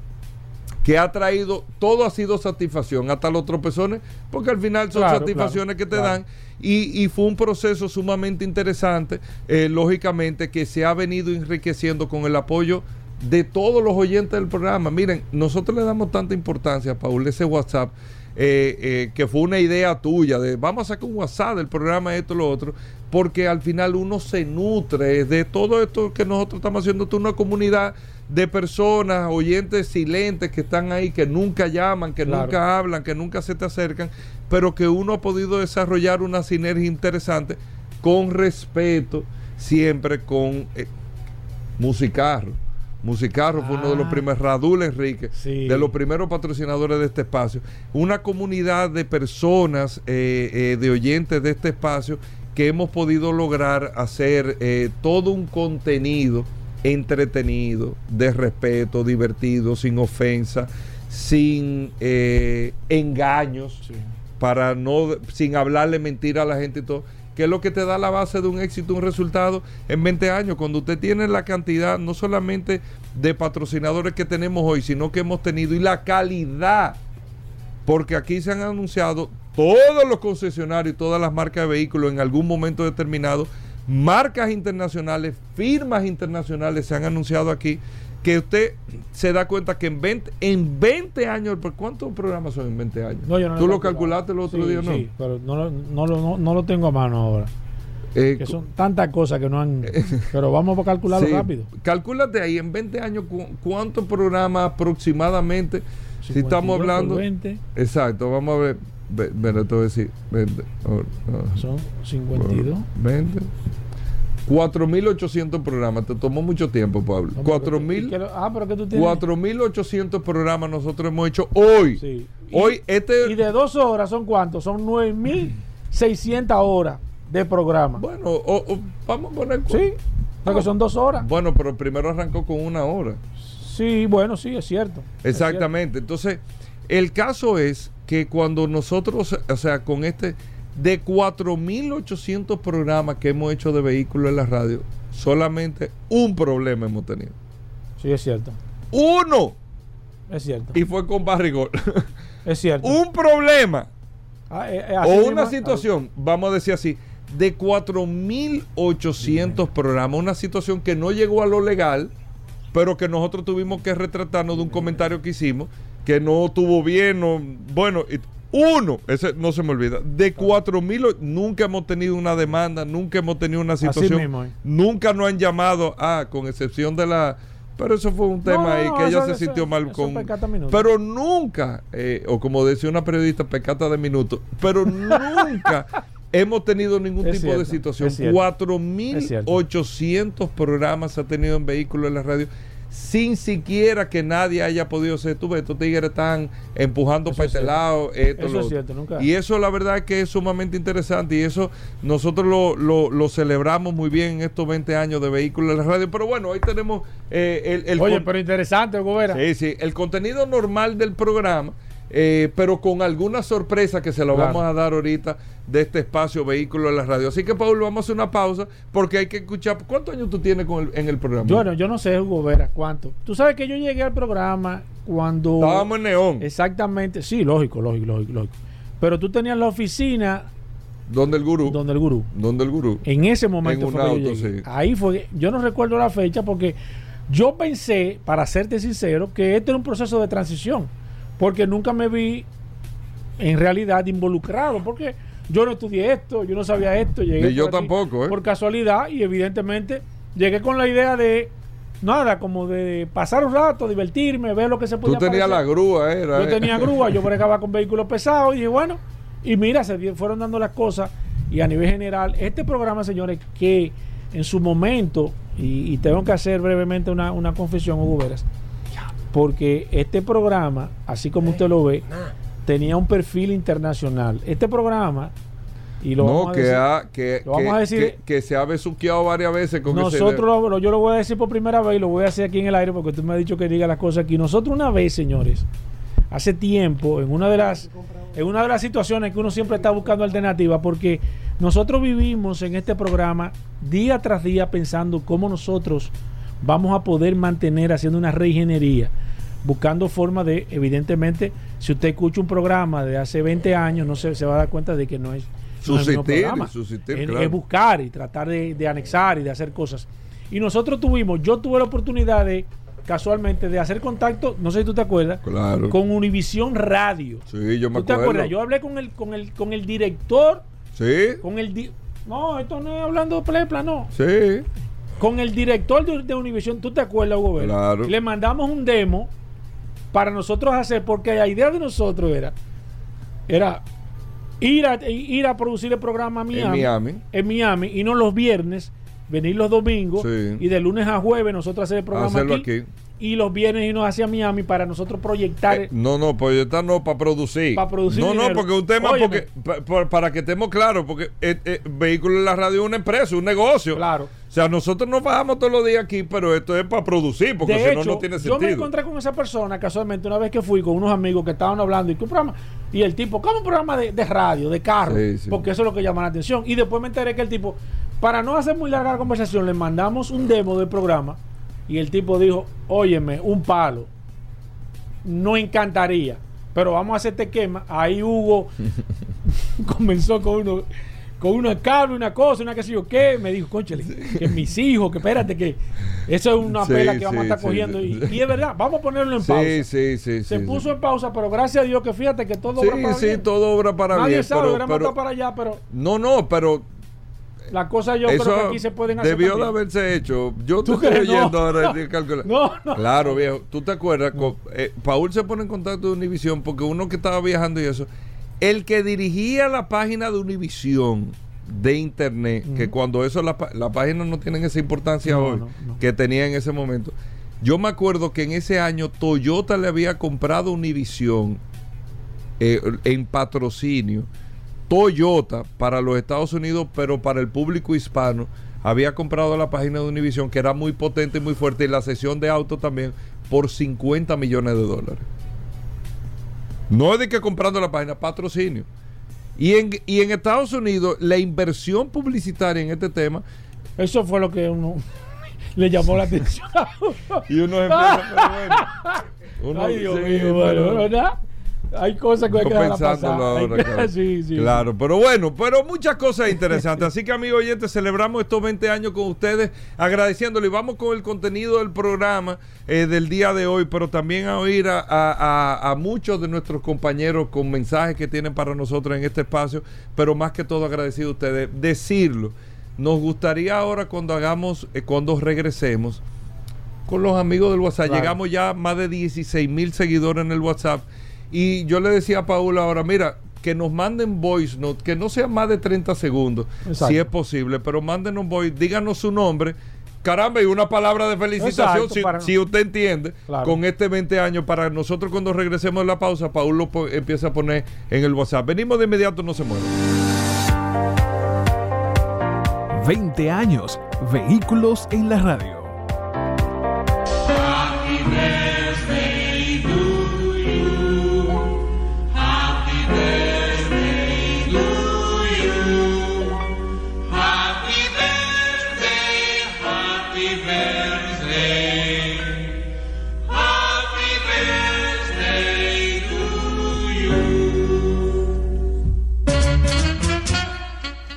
que ha traído, todo ha sido satisfacción, hasta los tropezones, porque al final son Claro, satisfacciones claro, que te claro. dan. Y, y fue un proceso sumamente interesante, eh, lógicamente, que se ha venido enriqueciendo con el apoyo de todos los oyentes del programa. Miren, nosotros le damos tanta importancia, Paul, ese WhatsApp, eh, eh, que fue una idea tuya, de vamos a sacar un WhatsApp del programa, esto, lo otro, porque al final uno se nutre de todo esto que nosotros estamos haciendo, tú una comunidad de personas, oyentes silentes que están ahí, que nunca llaman, que Claro. nunca hablan, que nunca se te acercan, pero que uno ha podido desarrollar una sinergia interesante con respeto, siempre con eh, Musicarro. Musicarro fue uno de los Ah. primeros, Radul Enrique, Sí. de los primeros patrocinadores de este espacio. Una comunidad de personas, eh, eh, de oyentes de este espacio, que hemos podido lograr hacer eh, todo un contenido entretenido, de respeto, divertido, sin ofensa, sin engaños Sí. para no sin hablarle mentira a la gente y todo, que es lo que te da la base de un éxito, un resultado en 20 años, cuando usted tiene la cantidad no solamente de patrocinadores que tenemos hoy, sino que hemos tenido y la calidad, porque aquí se han anunciado todos los concesionarios y todas las marcas de vehículos en algún momento determinado, marcas internacionales, firmas internacionales se han anunciado aquí que usted se da cuenta que en 20, en 20 años, ¿por ¿cuántos programas son en 20 años? No, yo no ¿Tú lo calculaste el otro Sí, día, no? Sí, pero no, lo- no, no, no lo tengo a mano ahora. Eh, Que son tantas cosas que no han. Pero vamos a calcularlo sí, rápido. Calcúlate ahí, en 20 años, cu- ¿cuántos programas aproximadamente? Si 52 estamos hablando... 20 Exacto, vamos a ver. Ve- Bueno, te voy a decir. 20, oh, no, son 52. 20. 4.800 programas. Te tomó mucho tiempo, Pablo. No, pero que- 4.000. y que lo- Ah, tienes. 4.800 programas nosotros hemos hecho hoy. Sí. Y- Hoy, este. Y de dos horas son cuántos? Son 9.600 horas de programa. Bueno, o- o vamos a poner. Sí, porque son dos horas. Bueno, pero primero arrancó con una hora. Sí, bueno, sí, es cierto. Es Exactamente. Entonces, el caso es que cuando nosotros, o sea, con este, de 4.800 programas que hemos hecho de vehículos en la radio, solamente un problema hemos tenido. Sí, es cierto. Uno. Es cierto. Y fue con Barrigol. Es cierto. Un problema Ah, eh, eh, o una ah, situación, vamos a decir así, de 4.800 programas, una situación que no llegó a lo legal, pero que nosotros tuvimos que retratarnos de un comentario que hicimos, que no estuvo bien, no- bueno, y- uno, ese no se me olvida, de 4.000, nunca hemos tenido una demanda, nunca hemos tenido una situación, mismo, eh. nunca nos han llamado, ah, con excepción de la... Pero eso fue un tema no, ahí no, que ella eso- se eso- sintió mal con... Pero nunca, eh, o como decía una periodista, pecata de minutos, pero nunca hemos tenido ningún Es tipo de situación. es cierto. 4.800 programas ha tenido en vehículos en la radio sin siquiera que nadie haya podido ser. Tú estos tigres están empujando para es este lado. Esto, Eso lo es cierto, nunca. Y eso la verdad que es sumamente interesante y eso nosotros lo, lo- lo celebramos muy bien en estos 20 años de vehículos en la radio. Pero bueno, ahí tenemos eh, el, el Oye, pero interesante, Hugo Vera. Sí, sí, el contenido normal del programa, eh, pero con alguna sorpresa que se lo Claro. vamos a dar ahorita de este espacio Vehículo en la Radio. Así que, Paul, vamos a hacer una pausa porque hay que escuchar. ¿Cuántos años tú tienes con el- en el programa? Bueno, yo no sé, Hugo Vera, cuánto. Tú sabes que yo llegué al programa cuando. Estábamos en Neón, Exactamente, sí, lógico, lógico, lógico, lógico. Pero tú tenías la oficina donde el gurú. donde el gurú. Donde el gurú. En ese momento En fue yo sí. Ahí fue, yo no recuerdo la fecha porque yo pensé, para serte sincero, que este era un proceso de transición, porque nunca me vi en realidad involucrado, porque yo no estudié esto, yo no sabía esto, llegué Ni yo tampoco, ¿eh? por casualidad y evidentemente llegué con la idea de nada, como de pasar un rato, divertirme, ver lo que se Tú podía tenías la grúa, era. Yo eh. tenía grúa, yo bregaba con vehículos pesados y dije, bueno, y mira, se fueron dando las cosas y a nivel general, este programa, señores, que en su momento, y, y tengo que hacer brevemente una, una confesión, Hugo Veras, porque este programa, así como usted lo ve, tenía un perfil internacional. Este programa, y lo no, vamos a que, decir- ha- que, lo vamos que- a decir- que- que se ha besuqueado varias veces con ese- nosotros, lo- lo- yo lo voy a decir por primera vez y lo voy a hacer aquí en el aire porque tú me has dicho que diga las cosas aquí. Nosotros una vez, señores, hace tiempo, en una de las, en una de las situaciones que uno siempre está buscando alternativas, porque nosotros vivimos en este programa día tras día pensando cómo nosotros vamos a poder mantener haciendo una reingeniería, buscando formas de, evidentemente, si usted escucha un programa de hace 20 años, no se, se va a dar cuenta de que no es, no es programa. Es- claro. es buscar y tratar de, de anexar y de hacer cosas. Y nosotros tuvimos, yo tuve la oportunidad de, casualmente, de hacer contacto, no sé si tú te acuerdas, Claro. con Univisión Radio. Sí, yo me ¿Tú te acuerdo. acuerdas? Yo hablé con el, con el, con el director, Sí, con el di- no, esto no es hablando de plepla, no. sí. Con el director de, de Univisión, ¿tú te acuerdas, Hugo Vera? Claro. Le mandamos un demo para nosotros hacer, porque la idea de nosotros era, era ir a, ir a producir el programa a Miami, Miami. en Miami, y no los viernes, venir los domingos, Sí. y de lunes a jueves nosotros hacer el programa Hacerlo aquí, aquí. Y los viernes irnos hacia Miami para nosotros proyectar. Eh, no, no, proyectar no, para producir. Pa' producir No, no, dinero. porque un tema, Óyeme. porque, pa- pa- para que estemos claros, porque eh, eh, Vehículo en la Radio es una empresa, un negocio. Claro. O sea, nosotros nos bajamos todos los días aquí, pero esto es para producir, porque si no, no tiene yo me sentido. encontré con esa persona casualmente una vez que fui con unos amigos que estaban hablando y que un programa y el tipo, ¿cómo un programa de, de radio, de carro? Sí, sí. Porque eso es lo que llama la atención. Y después me enteré que el tipo, para no hacer muy larga la conversación, le mandamos un demo del programa y el tipo dijo, óyeme, un palo, no encantaría, pero vamos a hacer este quema. Ahí Hugo comenzó con uno con una cable, una cosa, una que sé yo qué, me dijo, conchale, que mis hijos, que espérate, que eso es una Sí, pela que vamos a sí, estar sí, cogiendo. sí. Y, y es verdad, vamos a ponerlo en pausa. Sí, sí, sí. Se sí, puso sí. en pausa, pero gracias a Dios que fíjate que todo Sí, obra para sí, bien. todo obra para Nadie bien. sabe, pero- pero- para allá, pero no, no, pero las cosas yo eso creo que aquí se pueden hacer. debió de haberse hecho. Yo te ¿Tú estoy crees? No, oyendo ahora no. de calcular. No, no. Claro, viejo. ¿Tú te acuerdas? Con- eh, Paul se pone en contacto de Univisión porque uno que estaba viajando y eso. El que dirigía la página de Univisión de internet, que cuando eso la, pa- la página no tienen esa importancia hoy que tenía en ese momento. Yo me acuerdo que en ese año Toyota le había comprado Univisión eh, en patrocinio. Toyota para los Estados Unidos, pero para el público hispano, había comprado la página de Univision, que era muy potente y muy fuerte, y la sesión de auto también, por 50 millones de dólares. No es de que comprando la página, patrocinio. Y en, y en Estados Unidos, la inversión publicitaria en este tema, Eso fue lo que uno. le llamó la atención. y uno empieza, pero bueno. Uno, Ay, Dios mío, bueno, ¿verdad? Hay cosas que hay que ahora, sí, sí. Claro, pero bueno, pero muchas cosas interesantes. Así que, amigos oyentes, celebramos estos 20 años con ustedes, agradeciéndole. Y vamos con el contenido del programa eh, del día de hoy, pero también a oír a, a- a- a muchos de nuestros compañeros con mensajes que tienen para nosotros en este espacio, pero más que todo agradecido a ustedes. Decirlo, nos gustaría ahora cuando hagamos, eh, cuando regresemos, con los amigos del WhatsApp. Claro. Llegamos ya a más de 16 mil seguidores en el WhatsApp. Y yo le decía a Paula ahora, mira, que nos manden voice note, que no sea más de 30 segundos, Exacto. si es posible, pero mándenos voice, díganos su nombre. Caramba, y una palabra de felicitación, Exacto, si, para- si usted entiende, Claro. con este 20 años, para nosotros cuando regresemos de la pausa, Paul lo po- empieza a poner en el WhatsApp. Venimos de inmediato, no se muevan. 20 años. Vehículos en la radio.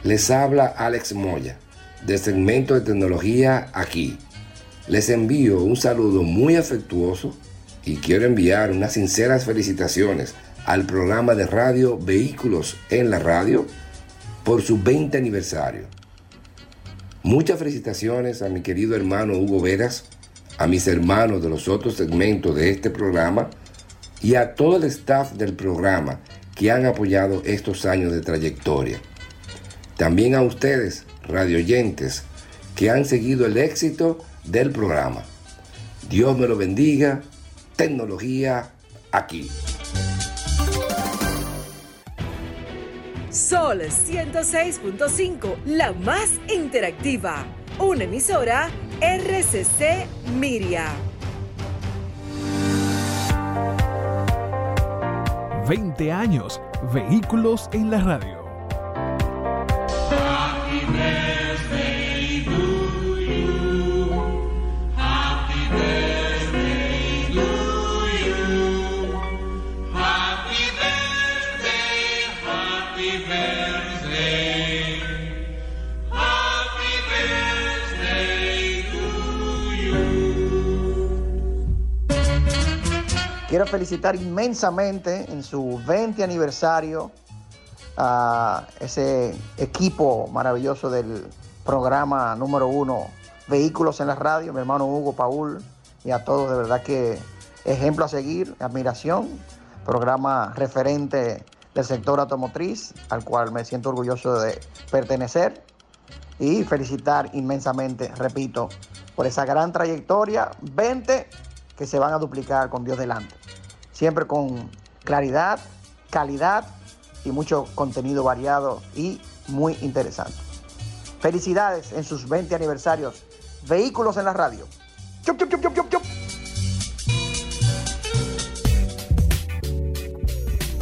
Les habla Alex Moya, de segmento de tecnología aquí. Les envío un saludo muy afectuoso y quiero enviar unas sinceras felicitaciones al programa de radio Vehículos en la Radio por su 20 aniversario. Muchas felicitaciones a mi querido hermano Hugo Veras, a mis hermanos de los otros segmentos de este programa y a todo el staff del programa que han apoyado estos años de trayectoria. También a ustedes, radioyentes, que han seguido el éxito del programa. Dios me lo bendiga. Tecnología aquí. Sol 106.5, la más interactiva. Una emisora RCC Miria. 20 años. Vehículos en la radio. Felicitar inmensamente en su 20 aniversario a ese equipo maravilloso del programa número uno, Vehículos en la Radio, mi hermano Hugo Paul, y a todos, de verdad que ejemplo a seguir, admiración, programa referente del sector automotriz, al cual me siento orgulloso de pertenecer, y felicitar inmensamente, repito, por esa gran trayectoria, 20 que se van a duplicar con Dios delante. Siempre con claridad, calidad y mucho contenido variado y muy interesante. Felicidades en sus 20 aniversarios. Vehículos en la radio. Chup, chup, chup,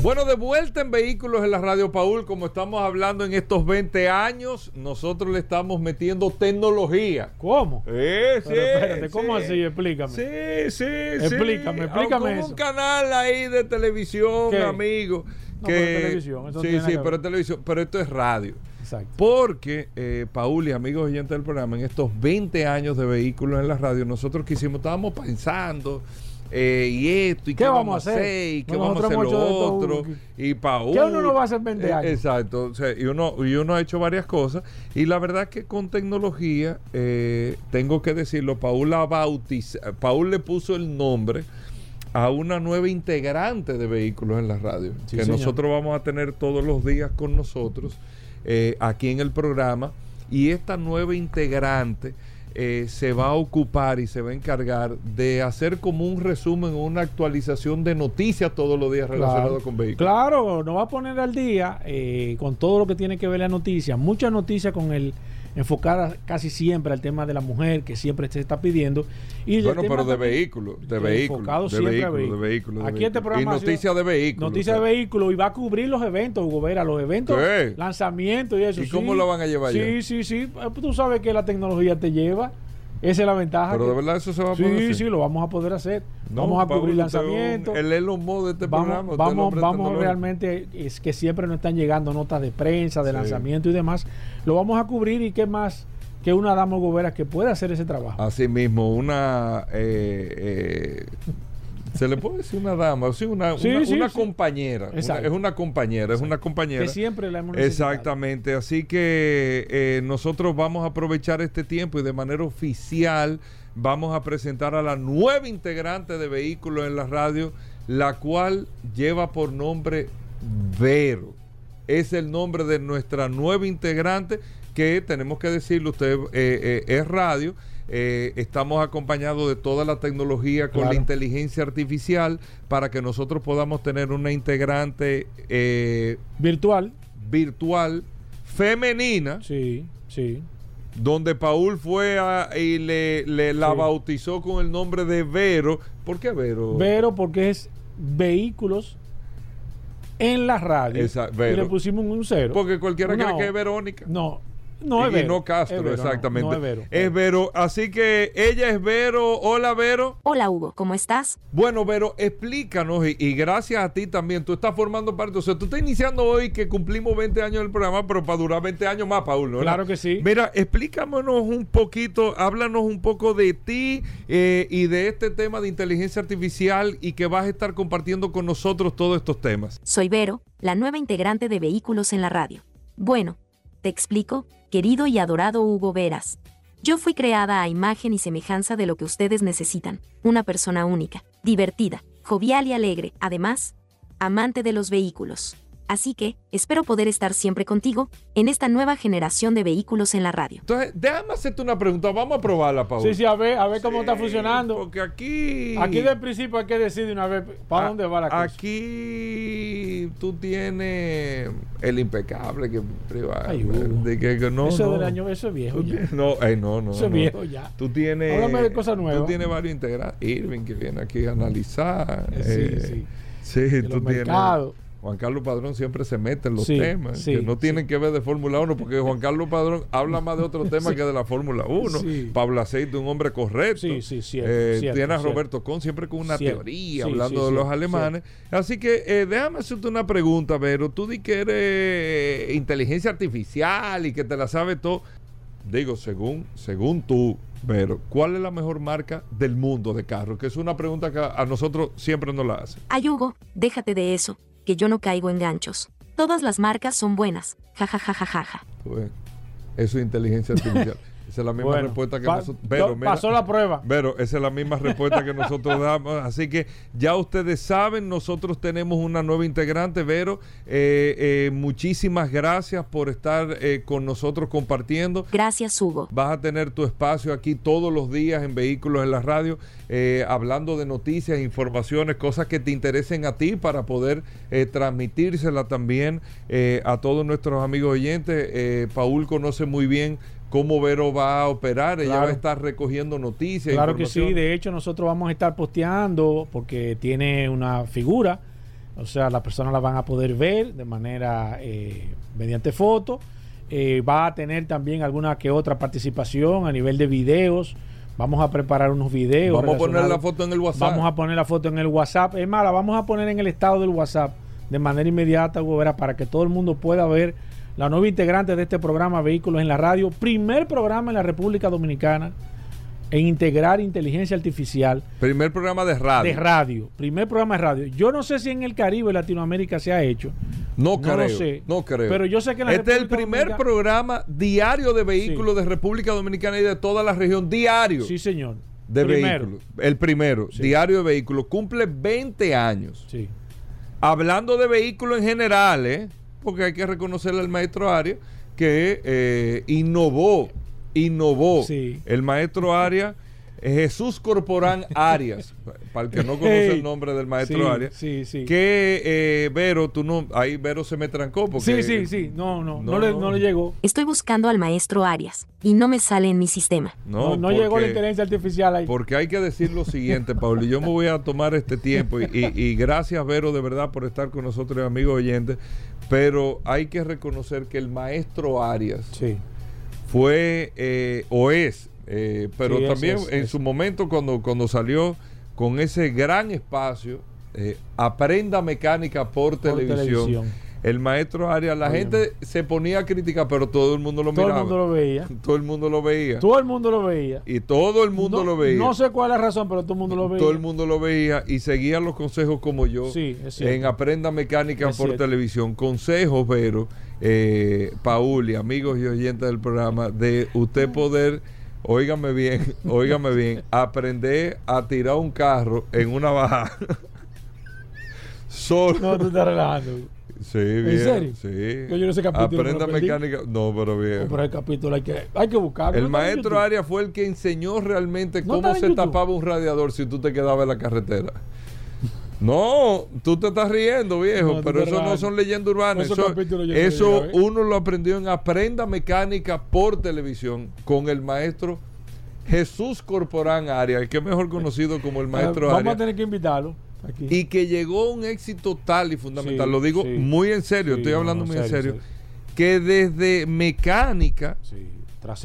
Bueno, de vuelta en Vehículos en la Radio Paul, como estamos hablando en estos 20 años, nosotros le estamos metiendo tecnología. ¿Cómo? Eh, sí, espérate, ¿cómo sí. así? Explícame. Sí, sí, Explícame, sí. explícame Como eso. un canal ahí de televisión, ¿Qué? amigo. No, que, pero televisión, eso sí, sí, que pero televisión, pero esto es radio. Exacto. Porque, eh, Paul y amigos oyentes del programa, en estos 20 años de vehículos en la radio, nosotros quisimos, estábamos pensando, eh, y esto, y qué, vamos a hacer, y qué vamos a hacer lo otro, y Paul. ¿Qué uno no va a hacer en 20 Eh, años? exacto, o sea, y, uno, y uno ha hecho varias cosas, y la verdad que con tecnología, eh, tengo que decirlo, Paul, la bautiza, Paul le puso el nombre a una nueva integrante de vehículos en la radio, Sí, que señor. nosotros vamos a tener todos los días con nosotros eh, aquí en el programa. Y esta nueva integrante eh, se va a ocupar y se va a encargar de hacer como un resumen o una actualización de noticias todos los días relacionados con vehículos. Claro, nos va a poner al día eh, con todo lo que tiene que ver la noticia. Muchas noticias con el enfocadas casi siempre al tema de la mujer que siempre se está pidiendo. Y Bueno, pero de vehículos, de vehículos, de vehículos, de vehículos. de Aquí este programa Y noticias de vehículos. Noticias de vehículos y va a cubrir los eventos, Hugo Vera, los eventos, lanzamientos y eso. ¿Y cómo lo van a llevar Sí, sí, sí. Eh, Tú sabes que la tecnología te lleva. Esa es la ventaja. Pero que- de verdad eso se va a sí, poder hacer. Sí, lo vamos a poder hacer. No, vamos a cubrir lanzamientos. El Elon Musk de este programa. Vamos, el vamos, vamos realmente, es que siempre nos están llegando notas de prensa, de Sí. lanzamiento y demás. Lo vamos a cubrir y qué más que una dama gobera que pueda hacer ese trabajo. Así mismo, una. eh, eh, se le puede decir una dama, sí, una, Sí, una, sí, una compañera. una- es una compañera, es una compañera. Que siempre la hemos. Exactamente, así que eh, nosotros vamos a aprovechar este tiempo y de manera oficial vamos a presentar a la nueva integrante de Vehículos en la Radio, la cual lleva por nombre Vero. Es el nombre de nuestra nueva integrante que tenemos que decirle, usted eh, eh, es radio. Eh, estamos acompañados de toda la tecnología con la inteligencia artificial para que nosotros podamos tener una integrante eh, Virtual. virtual femenina, Sí, sí. donde Paul fue a- y le, le- la Sí. bautizó con el nombre de Vero. ¿Por qué Vero? Vero porque es vehículos en la radio. Esa- y Vero. le pusimos un cero. Porque cualquiera Una cree que es Verónica. No, no es y, y Vero. no Castro, Es Vero, no, exactamente. No, es Vero. Es Vero. Así que ella es Vero. Hola, Vero. Hola Hugo, ¿cómo estás? Bueno, Vero, explícanos y, y gracias a ti también. Tú estás formando parte. O sea, tú estás iniciando hoy que cumplimos 20 años del programa, pero para durar 20 años más, Paul. ¿no? Claro que sí. Mira, explícanos un poquito, háblanos un poco de ti eh, y de este tema de inteligencia artificial y que vas a estar compartiendo con nosotros todos estos temas. Soy Vero, la nueva integrante de Vehículos en la Radio. Bueno, te explico, querido y adorado Hugo Veras. Yo fui creada a imagen y semejanza de lo que ustedes necesitan, una persona única, divertida, jovial y alegre, además, amante de los vehículos. Así que, espero poder estar siempre contigo en esta nueva generación de vehículos en la radio. Entonces, déjame hacerte una pregunta. Vamos a probarla, Paul. Sí, sí, a ver, a ver cómo está Sí, funcionando. Porque aquí. Aquí del principio hay que decir de una vez para a- dónde va la cosa. Aquí tú tienes el impecable que privado. Ay, de que, que no, eso no. del año, eso es viejo Tú ya. tienes- No, ay, no, no. Eso es no. viejo ya. Tú tienes. Háblame de cosas nuevas. Tú tienes varios integrantes. Irving que viene aquí a analizar. Sí, eh, sí. Sí, De tú los tienes. mercados. Juan Carlos Padrón siempre se mete en los Sí, temas sí, que no tienen que ver de Fórmula 1 porque Juan Carlos Padrón habla más de otros temas que de la Fórmula 1. Sí. Pablo Aceite, un hombre correcto. Sí, sí, cierto, Eh, cierto, tiene a cierto. Roberto Con siempre con una Cierto. teoría Sí, hablando sí, de los cierto, alemanes. Así que eh, déjame hacerte una pregunta, Vero. Tú di que eres inteligencia artificial y que te la sabes todo. Digo, según, según tú, Vero, ¿cuál es la mejor marca del mundo de carro? Que es una pregunta que a a nosotros siempre nos la hacen. Ay Hugo, déjate de eso, que yo no caigo en ganchos. Todas las marcas son buenas. Ja ja ja ja ja ves, Eso es inteligencia artificial. Esa es la misma Bueno, respuesta que pa- nosotros. Pero, mira, pasó la prueba. Pero esa es la misma respuesta que nosotros damos. Así que ya ustedes saben, nosotros tenemos una nueva integrante, Vero. Eh, eh, muchísimas gracias por estar eh, con nosotros compartiendo. Gracias Hugo. Vas a tener tu espacio aquí todos los días en Vehículos en la Radio, eh, hablando de noticias, informaciones, cosas que te interesen a ti para poder eh, transmitírsela también eh, a todos nuestros amigos oyentes. Eh, Paul conoce muy bien cómo Vero va a operar, ella va a estar recogiendo noticias. Claro que sí, de hecho nosotros vamos a estar posteando porque tiene una figura, o sea, las personas la van a poder ver de manera eh, mediante foto. Eh, va a tener también alguna que otra participación a nivel de videos. Vamos a preparar unos videos. Vamos a poner la foto en el WhatsApp. Vamos a poner la foto en el WhatsApp. Es más, la vamos a poner en el estado del WhatsApp de manera inmediata, Hugo Vera, para que todo el mundo pueda ver la nueva integrante de este programa Vehículos en la Radio. Primer programa en la República Dominicana en integrar inteligencia artificial Primer programa de radio. de radio. Primer programa de radio. Yo no sé si en el Caribe, Latinoamérica se ha hecho. No, No creo. lo sé. No creo. Pero yo sé que en la Este es el primer Dominicana- programa diario de vehículos de República Dominicana y de toda la región. Diario. Sí, señor. de vehículos. El primero, Sí. diario de vehículos. Cumple 20 años. Sí. Hablando de vehículos en general, ¿eh? Porque hay que reconocerle al maestro Arias que eh, innovó, innovó Sí. el maestro Arias. eh, Jesús Corporán Arias, para el que no conoce Hey. el nombre del maestro Sí, Arias, sí, sí. que eh, Vero, tú no, ahí Vero se me trancó porque Sí, sí, sí. No, no, no, No, le, no. no le llegó. Estoy buscando al maestro Arias y no me sale en mi sistema. no, No, no llegó la inteligencia artificial ahí. Porque hay que decir lo siguiente, Pablo, y yo me voy a tomar este tiempo y, y- y gracias, Vero, de verdad por estar con nosotros, amigos oyentes, pero hay que reconocer que el maestro Arias Sí. fue eh, o es, Eh, pero Sí, también es- en es- su momento cuando, cuando salió con ese gran espacio, eh, Aprenda Mecánica por, televisión, televisión. El maestro Arias, la gente se ponía a criticar, pero todo el mundo lo Todo el miraba. mundo lo veía. Todo el mundo lo veía. Todo el mundo lo veía. Y todo el mundo no, lo veía. No sé cuál es la razón, pero todo el mundo lo veía. Todo el mundo lo veía y seguía los consejos como yo Sí, en Aprenda Mecánica Es por cierto. televisión. Consejos, pero eh, Paul y amigos y oyentes del programa, de usted poder, óigame bien, óigame bien, aprender a tirar un carro en una bajada. Solo. No, tú estás relajando. Sí, bien. serio? Sí. Yo no sé capítulo, Aprenda mecánica. No, pero bien. Pero el capítulo hay que, hay que buscarlo. El ¿No está en maestro? Arias fue el que enseñó realmente ¿No cómo en se tapaba un radiador si tú te quedabas en la carretera. No, tú te estás riendo, viejo, No, pero eso no son leyendas urbanas. Eso, eso uno lo aprendió en Aprenda Mecánica por televisión con el maestro Jesús Corporán Arias, el que es mejor conocido como el maestro Ah, Vamos a Arias. tener que invitarlo aquí. Y que llegó a un éxito tal y fundamental, Sí, lo digo sí. muy en serio, estoy hablando no, muy en serio, serio, que desde mecánica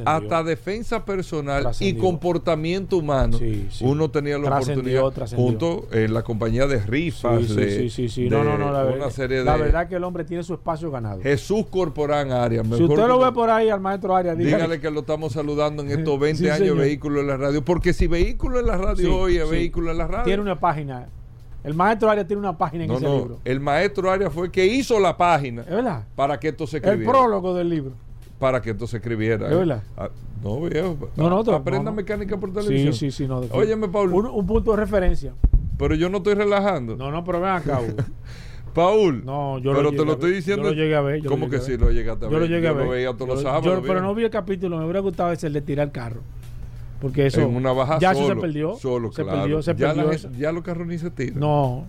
hasta defensa personal y comportamiento humano, Sí, sí. uno tenía la Trascendió, oportunidad trascendió. junto en la compañía de rifas, Sí, de, sí, sí, sí. de No, no, no. La, verdad- serie la de verdad que el hombre tiene su espacio ganado. Jesús Corporán Arias. Si usted lo ve por ahí al maestro Arias, dígale, Dígale que lo estamos saludando en estos 20 Sí, años de vehículos en la radio. Porque si vehículo en la radio hoy es vehículo en la radio. tiene una página. El maestro Arias tiene una página en no, ese no. libro. El maestro Arias fue el que hizo la página ¿Es verdad? para que esto se El escribiera. prólogo del libro. Para que esto se escribiera. ¿Es verdad? Ah, no, viejo. No, no, te- Aprenda no, mecánica por televisión. Sí, sí, sí. No, Óyeme, Paul. Un, un punto de referencia. Pero yo no estoy relajando. No, no, pero ven acá. Paul. No, yo pero lo te lo estoy diciendo. Yo lo llegué a ver, yo ¿Cómo que sí lo llegaste a ver? Yo lo llegué a ver. lo veía todos los Yo- sábados. yo- pero no vi el capítulo. Me hubiera gustado ese el de tirar el carro. Porque eso. en una baja ya solo, eso se perdió. Solo, se claro. perdió, se ya, perdió la ya los carros ni se tiran. No.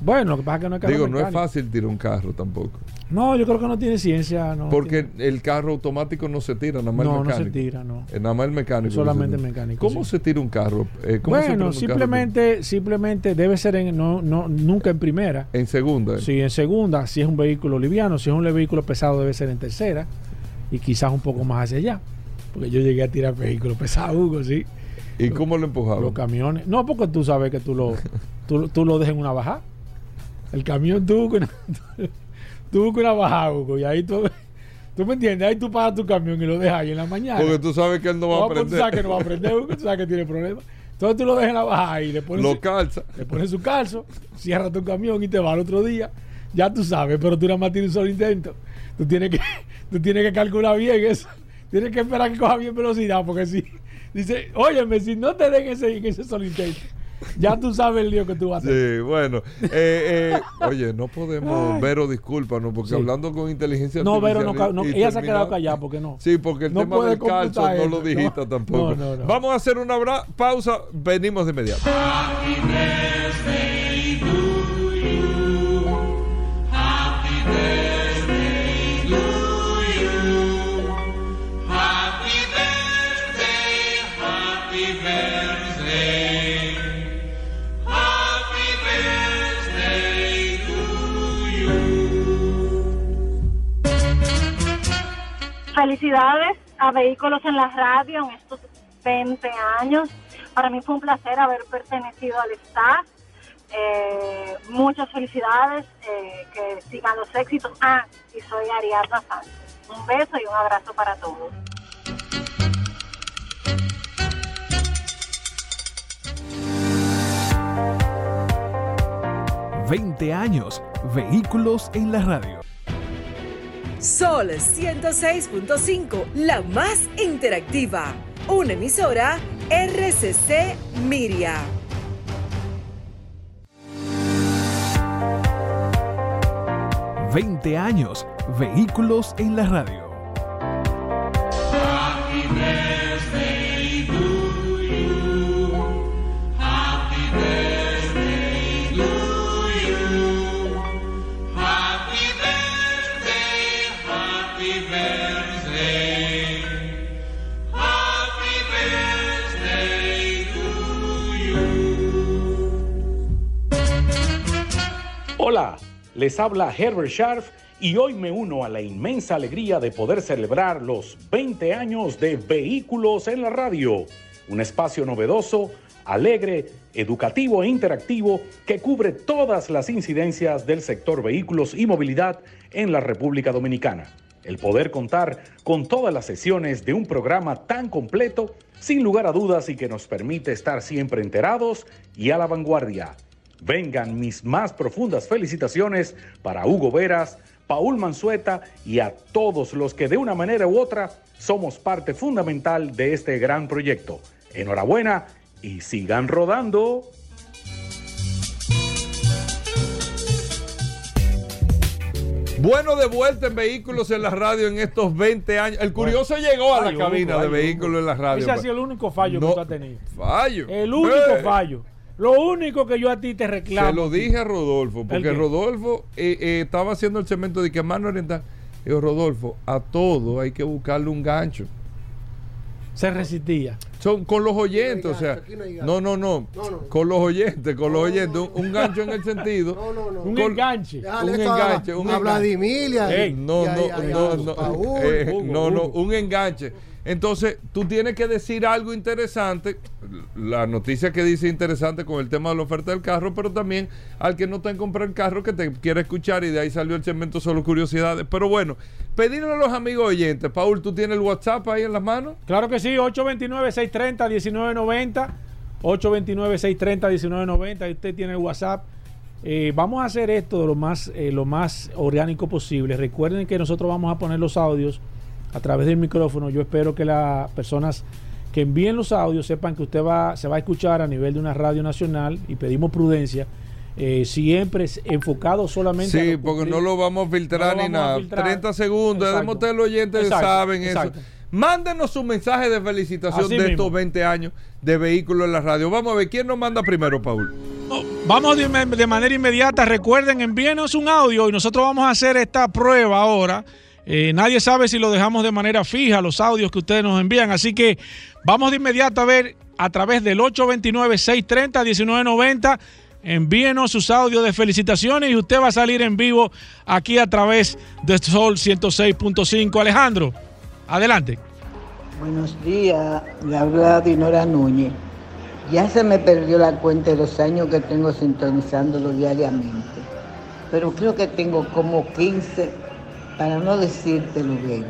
Bueno, lo que pasa es que no es carro Digo, no es mecánico. fácil tirar un carro tampoco. No, yo creo que no tiene ciencia. No, porque tiene- el carro automático no se tira, nada más el no, no mecánico. se tira, no. Eh, Nada más el mecánico. Solamente se- mecánico, ¿Cómo sí. se tira un carro? Eh, ¿cómo se prende un Bueno, carro? simplemente, simplemente debe ser en, no, no, nunca en primera. En segunda. Si en segunda, si es un vehículo liviano, si es un vehículo pesado, debe ser en tercera y quizás un poco más hacia allá. Porque yo llegué a tirar vehículos pesados, Hugo, sí. ¿Y cómo lo empujaba? Los camiones. No, porque tú sabes que tú lo, tú, tú lo dejas en una bajada. El camión tú buscas una, tú buscas una bajada, Hugo, y ahí tú, tú me entiendes, ahí tú paras tu camión y lo dejas ahí en la mañana. Porque tú sabes que él no va a No, pues tú aprender. sabes que no va a aprender, Hugo, tú sabes que tiene problemas. Entonces tú lo dejas en la bajada y le pones, Lo su- calza. le pones su calzo, cierra tu camión y te va al otro día. Ya tú sabes, pero tú nada más tienes un solo intento. Tú tienes que, tú tienes que calcular bien eso. Tienes que esperar que coja bien velocidad, porque si dice, óyeme, si no te den ese, en ese solo intento, ya tú sabes el lío que tú vas a hacer. Sí, bueno. Eh, eh, oye, no podemos, Ay. Vero, discúlpanos, porque Sí. hablando con inteligencia No, Vero, no, artificial ca- no, y ella se ha quedado callada porque no. Sí, porque el No tema del computar no lo dijiste no. tampoco. No, no, no. Vamos a hacer una pausa, venimos de inmediato. Felicidades a Vehículos en la Radio en estos 20 años. Para mí fue un placer haber pertenecido al staff. Eh, muchas felicidades, eh, que sigan los éxitos. Ah, y soy Ariadna Sánchez. Un beso y un abrazo para todos. Veinte años. Vehículos en la radio. Sol 106.5, la más interactiva. Una emisora RCC Miria. Veinte años. Vehículos en la radio. Hola, les habla Herbert Scharf y hoy me uno a la inmensa alegría de poder celebrar los 20 años de Vehículos en la Radio, un espacio novedoso, alegre, educativo e interactivo que cubre todas las incidencias del sector vehículos y movilidad en la República Dominicana. El poder contar con todas las sesiones de un programa tan completo, sin lugar a dudas y que nos permite estar siempre enterados y a la vanguardia. Vengan mis más profundas felicitaciones para Hugo Veras, Paul Manzueta y a todos los que de una manera u otra somos parte fundamental de este gran proyecto. Enhorabuena y sigan rodando. Bueno, de vuelta en Vehículos en la Radio en estos 20 años. El curioso llegó a la Fallo, cabina de Vehículos en la Radio. Ese ha sido el único fallo No, que tú has tenido. Fallo. El único Eh. fallo. Lo único que yo a ti te reclamo. Se lo dije a Rodolfo, ¿El porque? Rodolfo eh, eh, estaba haciendo el cemento de que mano oriental. Digo, Rodolfo, a todo hay que buscarle un gancho. Se resistía. Son con los oyentes, o sea. no. No, no, no. No, no. Con los oyentes, con los oyentes. Un, un gancho en el sentido. No, no, no. Un Con- enganche. Un enganche, un a enganche. Vladimir y a- Ey, No, y no, no, no, no, no, un enganche. Entonces, tú tienes que decir algo interesante. La noticia que dice interesante con el tema de la oferta del carro, pero también al que no te comprar el carro que te quiere escuchar y de ahí salió el segmento solo curiosidades. Pero bueno, pedirle a los amigos oyentes. Paul, ¿tú tienes el WhatsApp ahí en las manos? Claro que sí, 829-630-1990. 829-630-1990. Ahí usted tiene el WhatsApp. Eh, vamos a hacer esto lo más, eh, lo más orgánico posible. Recuerden que nosotros vamos a poner los audios a través del micrófono. Yo espero que las personas que envíen los audios sepan que usted va, se va a escuchar a nivel de una radio nacional y pedimos prudencia. eh, siempre es enfocado solamente Sí, porque no lo vamos a filtrar No ni vamos nada. filtrar. 30 segundos, Exacto. debemos tener los oyentes Exacto, saben exacto. eso. Mándenos su mensaje de felicitación Así de mismo. estos 20 años de vehículos en la radio. Vamos a ver quién nos manda primero, Paul. Vamos de, inme- de manera inmediata. Recuerden, envíenos un audio y nosotros vamos a hacer esta prueba ahora. Eh, nadie sabe si lo dejamos de manera fija, los audios que ustedes nos envían. Así que vamos de inmediato a ver a través del 829-630-1990. Envíenos sus audios de felicitaciones y usted va a salir en vivo aquí a través de Sol 106.5. Alejandro, adelante. Buenos días, le habla Dinora Núñez. Ya se me perdió la cuenta de los años que tengo sintonizándolo diariamente, pero creo que tengo como 15, para no decirte los 20.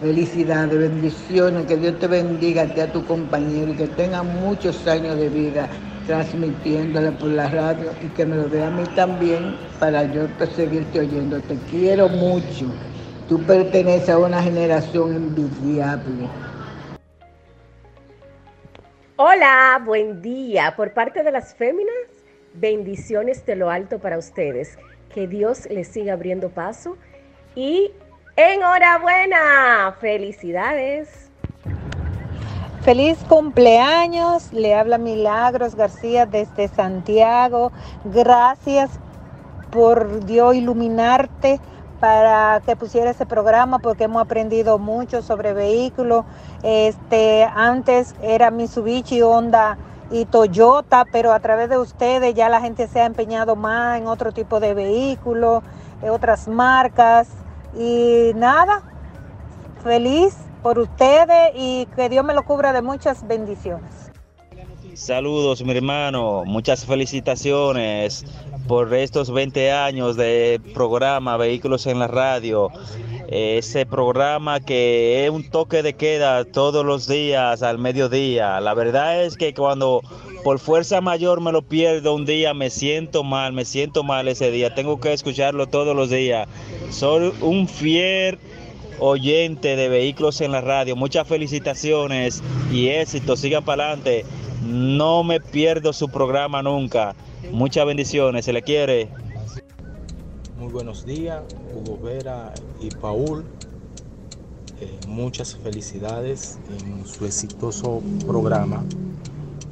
Felicidades, bendiciones, que Dios te bendiga a ti, a tu compañero y que tenga muchos años de vida transmitiéndole por la radio y que me lo dé a mí también para yo seguirte oyendo. Te quiero mucho. Tú perteneces a una generación envidiable. Hola, buen día. Por parte de las féminas, bendiciones de lo alto para ustedes. Que Dios les siga abriendo paso. Y enhorabuena. Felicidades. Feliz cumpleaños, le habla Milagros García desde Santiago. Gracias por Dios iluminarte para que pusiera ese programa porque hemos aprendido mucho sobre vehículos. Este, antes era Mitsubishi, Honda y Toyota, pero a través de ustedes ya la gente se ha empeñado más en otro tipo de vehículos, otras marcas y nada, feliz por ustedes y que Dios me lo cubra de muchas bendiciones. Saludos, mi hermano. Muchas felicitaciones por estos 20 años de programa Vehículos en la Radio. Ese programa que es un toque de queda todos los días al mediodía. La verdad es que cuando por fuerza mayor me lo pierdo un día, me siento mal, me siento mal ese día. Tengo que escucharlo todos los días. Soy un fiel oyente de Vehículos en la Radio. Muchas felicitaciones y éxito. Sigan para adelante. No me pierdo su programa nunca. Muchas bendiciones. Se le quiere. Muy buenos días, Hugo Vera y Paul. Eh, muchas felicidades en su exitoso programa.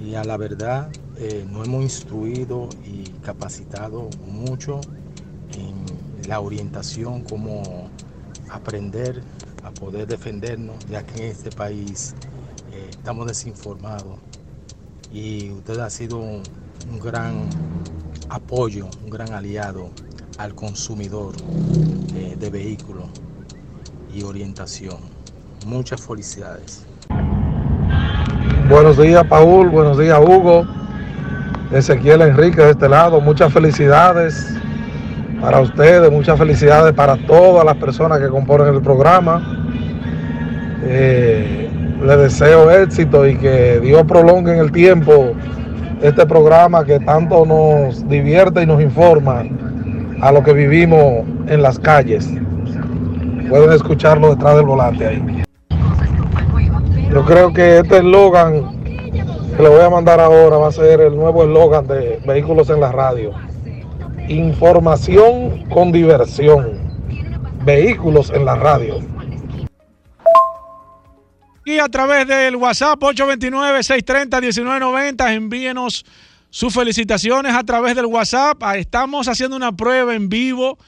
Y a la verdad, eh, nos hemos instruido y capacitado mucho en la orientación, cómo aprender a poder defendernos, ya que en este país eh, estamos desinformados. Y usted ha sido un, un gran apoyo, un gran aliado al consumidor eh, de vehículos y orientación. Muchas felicidades. Buenos días, Paul. Buenos días, Hugo. Ezequiel Enrique de este lado. Muchas felicidades para ustedes. Muchas felicidades para todas las personas que componen el programa. Eh, les deseo éxito y que Dios prolongue en el tiempo este programa que tanto nos divierte y nos informa a lo que vivimos en las calles. Pueden escucharlo detrás del volante ahí. Yo creo que este eslogan que le voy a mandar ahora va a ser el nuevo eslogan de Vehículos en la Radio. Información con diversión. Vehículos en la radio. Y a través del WhatsApp 829-630-1990, envíenos sus felicitaciones a través del WhatsApp. Ah, Estamos haciendo una prueba en vivo.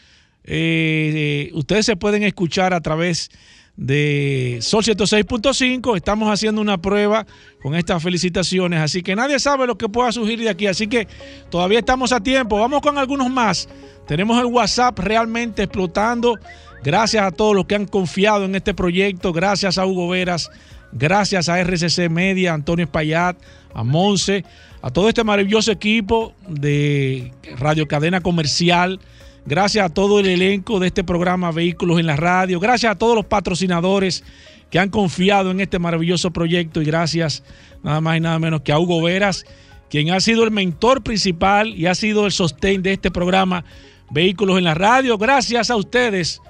Eh, eh, ustedes se pueden escuchar a través de Sol 106.5. Estamos haciendo una prueba con estas felicitaciones. Así que nadie sabe lo que pueda surgir de aquí. Así que todavía estamos a tiempo. Vamos con algunos más. Tenemos el WhatsApp realmente explotando. Gracias a todos los que han confiado en este proyecto. Gracias a Hugo Veras. Gracias a RCC Media, Antonio Espaillat, a Monse, a todo este maravilloso equipo de Radio Cadena Comercial. Gracias a todo el elenco de este programa Vehículos en la Radio. Gracias a todos los patrocinadores que han confiado en este maravilloso proyecto. Y gracias nada más y nada menos que a Hugo Veras, quien ha sido el mentor principal y ha sido el sostén de este programa Vehículos en la Radio. Gracias a ustedes.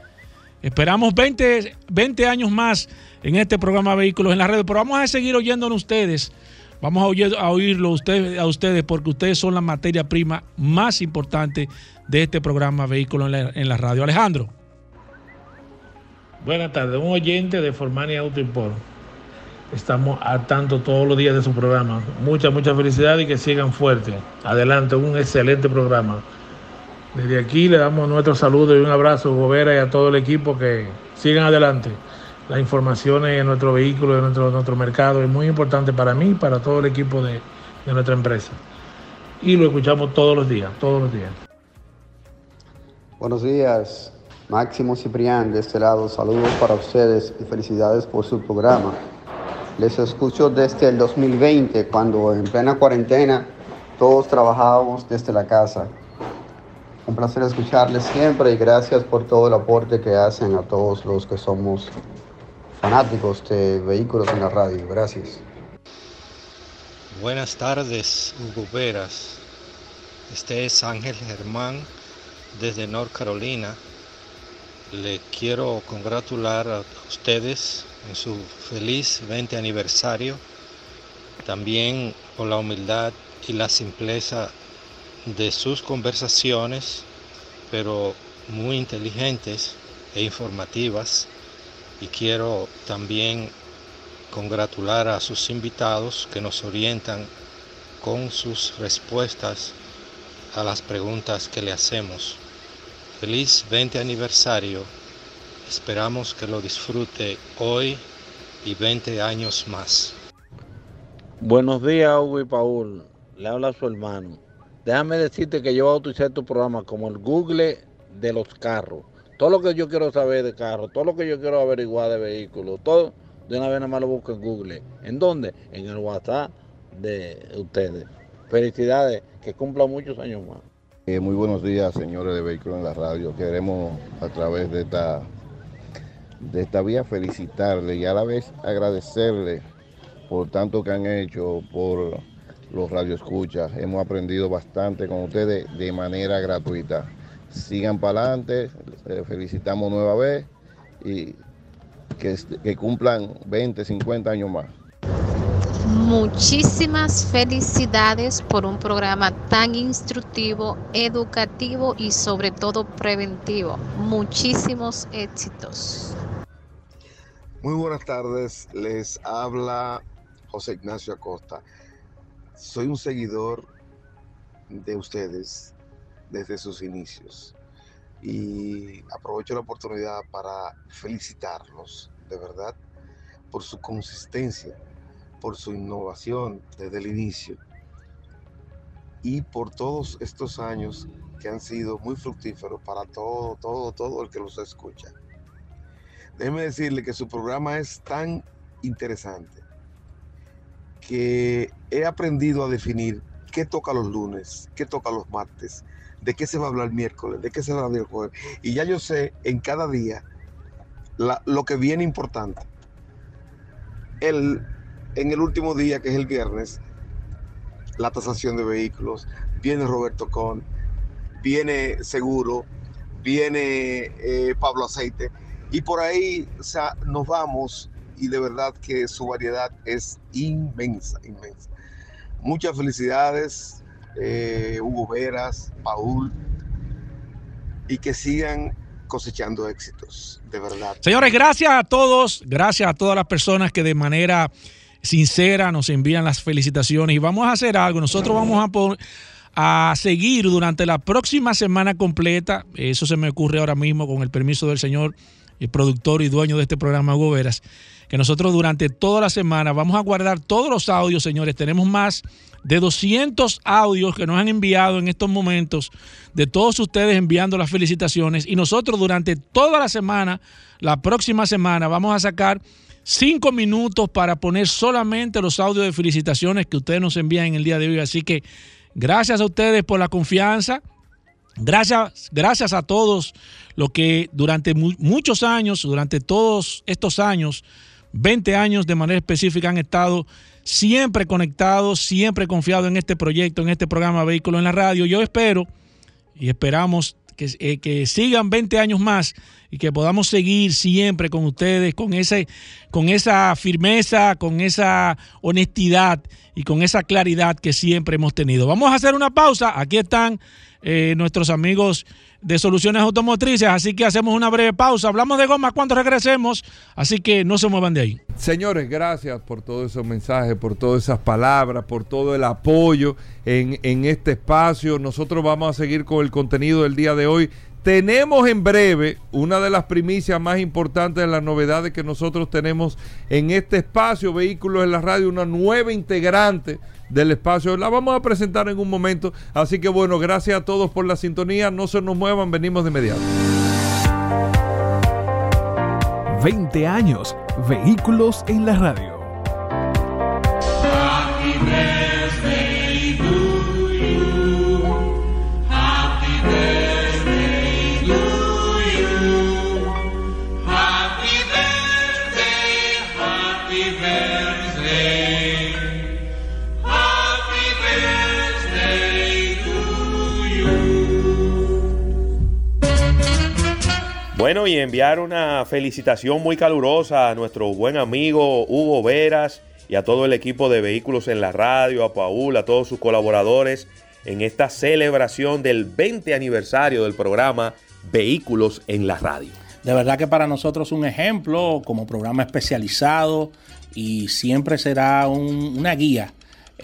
Esperamos 20, 20 años más en este programa Vehículos en la Radio, pero vamos a seguir oyéndonos ustedes. Vamos a, oír, a oírlo a ustedes porque ustedes son la materia prima más importante de este programa Vehículos en la, Radio. Alejandro. Buenas tardes, un oyente de Formania Auto Import. Estamos al tanto todos los días de su programa. Mucha, mucha felicidad y que sigan fuertes. Adelante, un excelente programa. Desde aquí le damos nuestro saludo y un abrazo Gobera y a todo el equipo que sigan adelante. Las informaciones en nuestro vehículo, en nuestro, nuestro mercado es muy importante para mí y para todo el equipo de, de nuestra empresa. Y lo escuchamos todos los días, todos los días. Buenos días, Máximo Ciprián de este lado. Saludos para ustedes y felicidades por su programa. Les escucho desde el 2020, cuando en plena cuarentena todos trabajábamos desde la casa. Un placer escucharles siempre y gracias por todo el aporte que hacen a todos los que somos fanáticos de vehículos en la radio. Gracias. Buenas tardes, Hugo Veras. Este es Ángel Germán desde North Carolina. Le quiero congratular a ustedes en su feliz 20 aniversario. También por la humildad y la simpleza de sus conversaciones, pero muy inteligentes e informativas. Y quiero también congratular a sus invitados que nos orientan con sus respuestas a las preguntas que le hacemos. Feliz 20 aniversario. Esperamos que lo disfrute hoy y 20 años más. Buenos días, Hugo y Paul. Le habla su hermano. Déjame decirte que yo bauticé tu programa como el Google de los carros. Todo lo que yo quiero saber de carros, todo lo que yo quiero averiguar de vehículos, todo de una vez nada más lo busco en Google. ¿En dónde? En el WhatsApp de ustedes. Felicidades, que cumplan muchos años más. Eh, muy buenos días, señores de Vehículos en la Radio. Queremos a través de esta, de esta vía felicitarle y a la vez agradecerle por tanto que han hecho por los radioescuchas. Hemos aprendido bastante con ustedes de manera gratuita. Sigan para adelante, eh, felicitamos nueva vez y que, que cumplan 20, 50 años más. Muchísimas felicidades por un programa tan instructivo, educativo y sobre todo preventivo. Muchísimos éxitos. Muy buenas tardes, les habla José Ignacio Acosta. Soy un seguidor de ustedes desde sus inicios y aprovecho la oportunidad para felicitarlos de verdad por su consistencia, por su innovación desde el inicio y por todos estos años que han sido muy fructíferos para todo, todo, todo el que los escucha. Déjeme decirle que su programa es tan interesante que he aprendido a definir qué toca los lunes, qué toca los martes, de qué se va a hablar miércoles, de qué se va a hablar el jueves. Y ya yo sé en cada día lo que viene importante. El, en el último día, que es el viernes, la tasación de vehículos, viene Roberto Con, viene Seguro, viene eh, Pablo Aceite, y por ahí nos vamos y de verdad que su variedad es inmensa, inmensa. Muchas felicidades, eh, Hugo Veras, Paul, y que sigan cosechando éxitos, de verdad. Señores, gracias a todos, gracias a todas las personas que de manera sincera nos envían las felicitaciones y vamos a hacer algo. Nosotros vamos a, a seguir durante la próxima semana completa, eso se me ocurre ahora mismo con el permiso del señor el productor y dueño de este programa, Hugo Veras, que nosotros durante toda la semana vamos a guardar todos los audios, señores. Tenemos más de 200 audios que nos han enviado en estos momentos, de todos ustedes enviando las felicitaciones. Y nosotros durante toda la semana, la próxima semana, vamos a sacar cinco minutos para poner solamente los audios de felicitaciones que ustedes nos envían en el día de hoy. Así que gracias a ustedes por la confianza. Gracias, gracias a todos los que durante mu- muchos años, durante todos estos años, 20 años de manera específica han estado siempre conectados, siempre confiados en este proyecto, en este programa Vehículo en la Radio. Yo espero y esperamos que, eh, sigan 20 años más y que podamos seguir siempre con ustedes, con, con esa firmeza, con esa honestidad y con esa claridad que siempre hemos tenido. Vamos a hacer una pausa. Aquí están eh, nuestros amigos de Soluciones Automotrices, así que hacemos una breve pausa. Hablamos de goma cuando regresemos, así que no se muevan de ahí. Señores, gracias por todos esos mensajes, por todas esas palabras, por todo el apoyo en, en este espacio. Nosotros vamos a seguir con el contenido del día de hoy. Tenemos en breve una de las primicias más importantes de las novedades que nosotros tenemos en este espacio, Vehículos en la Radio, una nueva integrante del espacio. La vamos a presentar en un momento. Así que bueno, gracias a todos por la sintonía. No se nos muevan, venimos de inmediato. 20 años, vehículos en la radio. Bueno, y enviar una felicitación muy calurosa a nuestro buen amigo Hugo Veras y a todo el equipo de Vehículos en la Radio, a Paul, a todos sus colaboradores en esta celebración del 20 aniversario del programa Vehículos en la Radio. De verdad que para nosotros un ejemplo como programa especializado y siempre será un- una guía.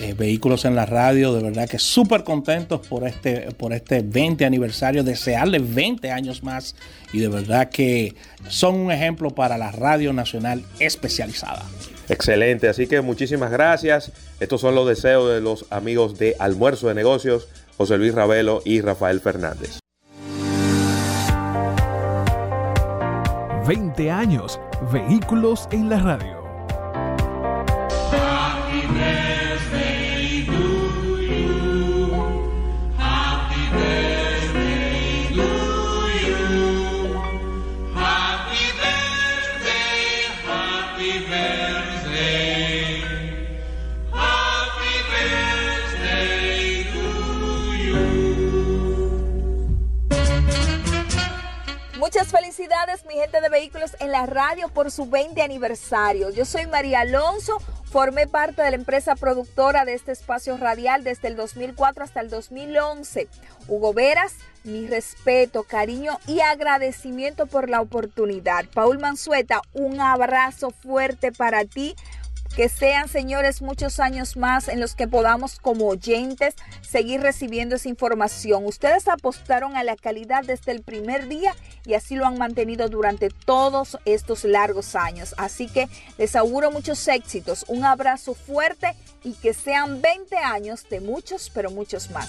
Eh, vehículos en la radio, de verdad que súper contentos por este, por este 20 aniversario, desearles 20 años más y de verdad que son un ejemplo para la radio nacional especializada. Excelente, así que muchísimas gracias. Estos son los deseos de los amigos de Almuerzo de Negocios, José Luis Ravelo y Rafael Fernández. 20 años, vehículos en la radio. Mi gente de vehículos en la radio por su 20 aniversario. Yo soy María Alonso, formé parte de la empresa productora de este espacio radial desde el 2004 hasta el 2011. Hugo Veras, mi respeto, cariño y agradecimiento por la oportunidad. Paul Mansueta, un abrazo fuerte para ti. Que sean, señores, muchos años más en los que podamos como oyentes seguir recibiendo esa información. Ustedes apostaron a la calidad desde el primer día y así lo han mantenido durante todos estos largos años. Así que les auguro muchos éxitos, un abrazo fuerte y que sean 20 años de muchos, pero muchos más.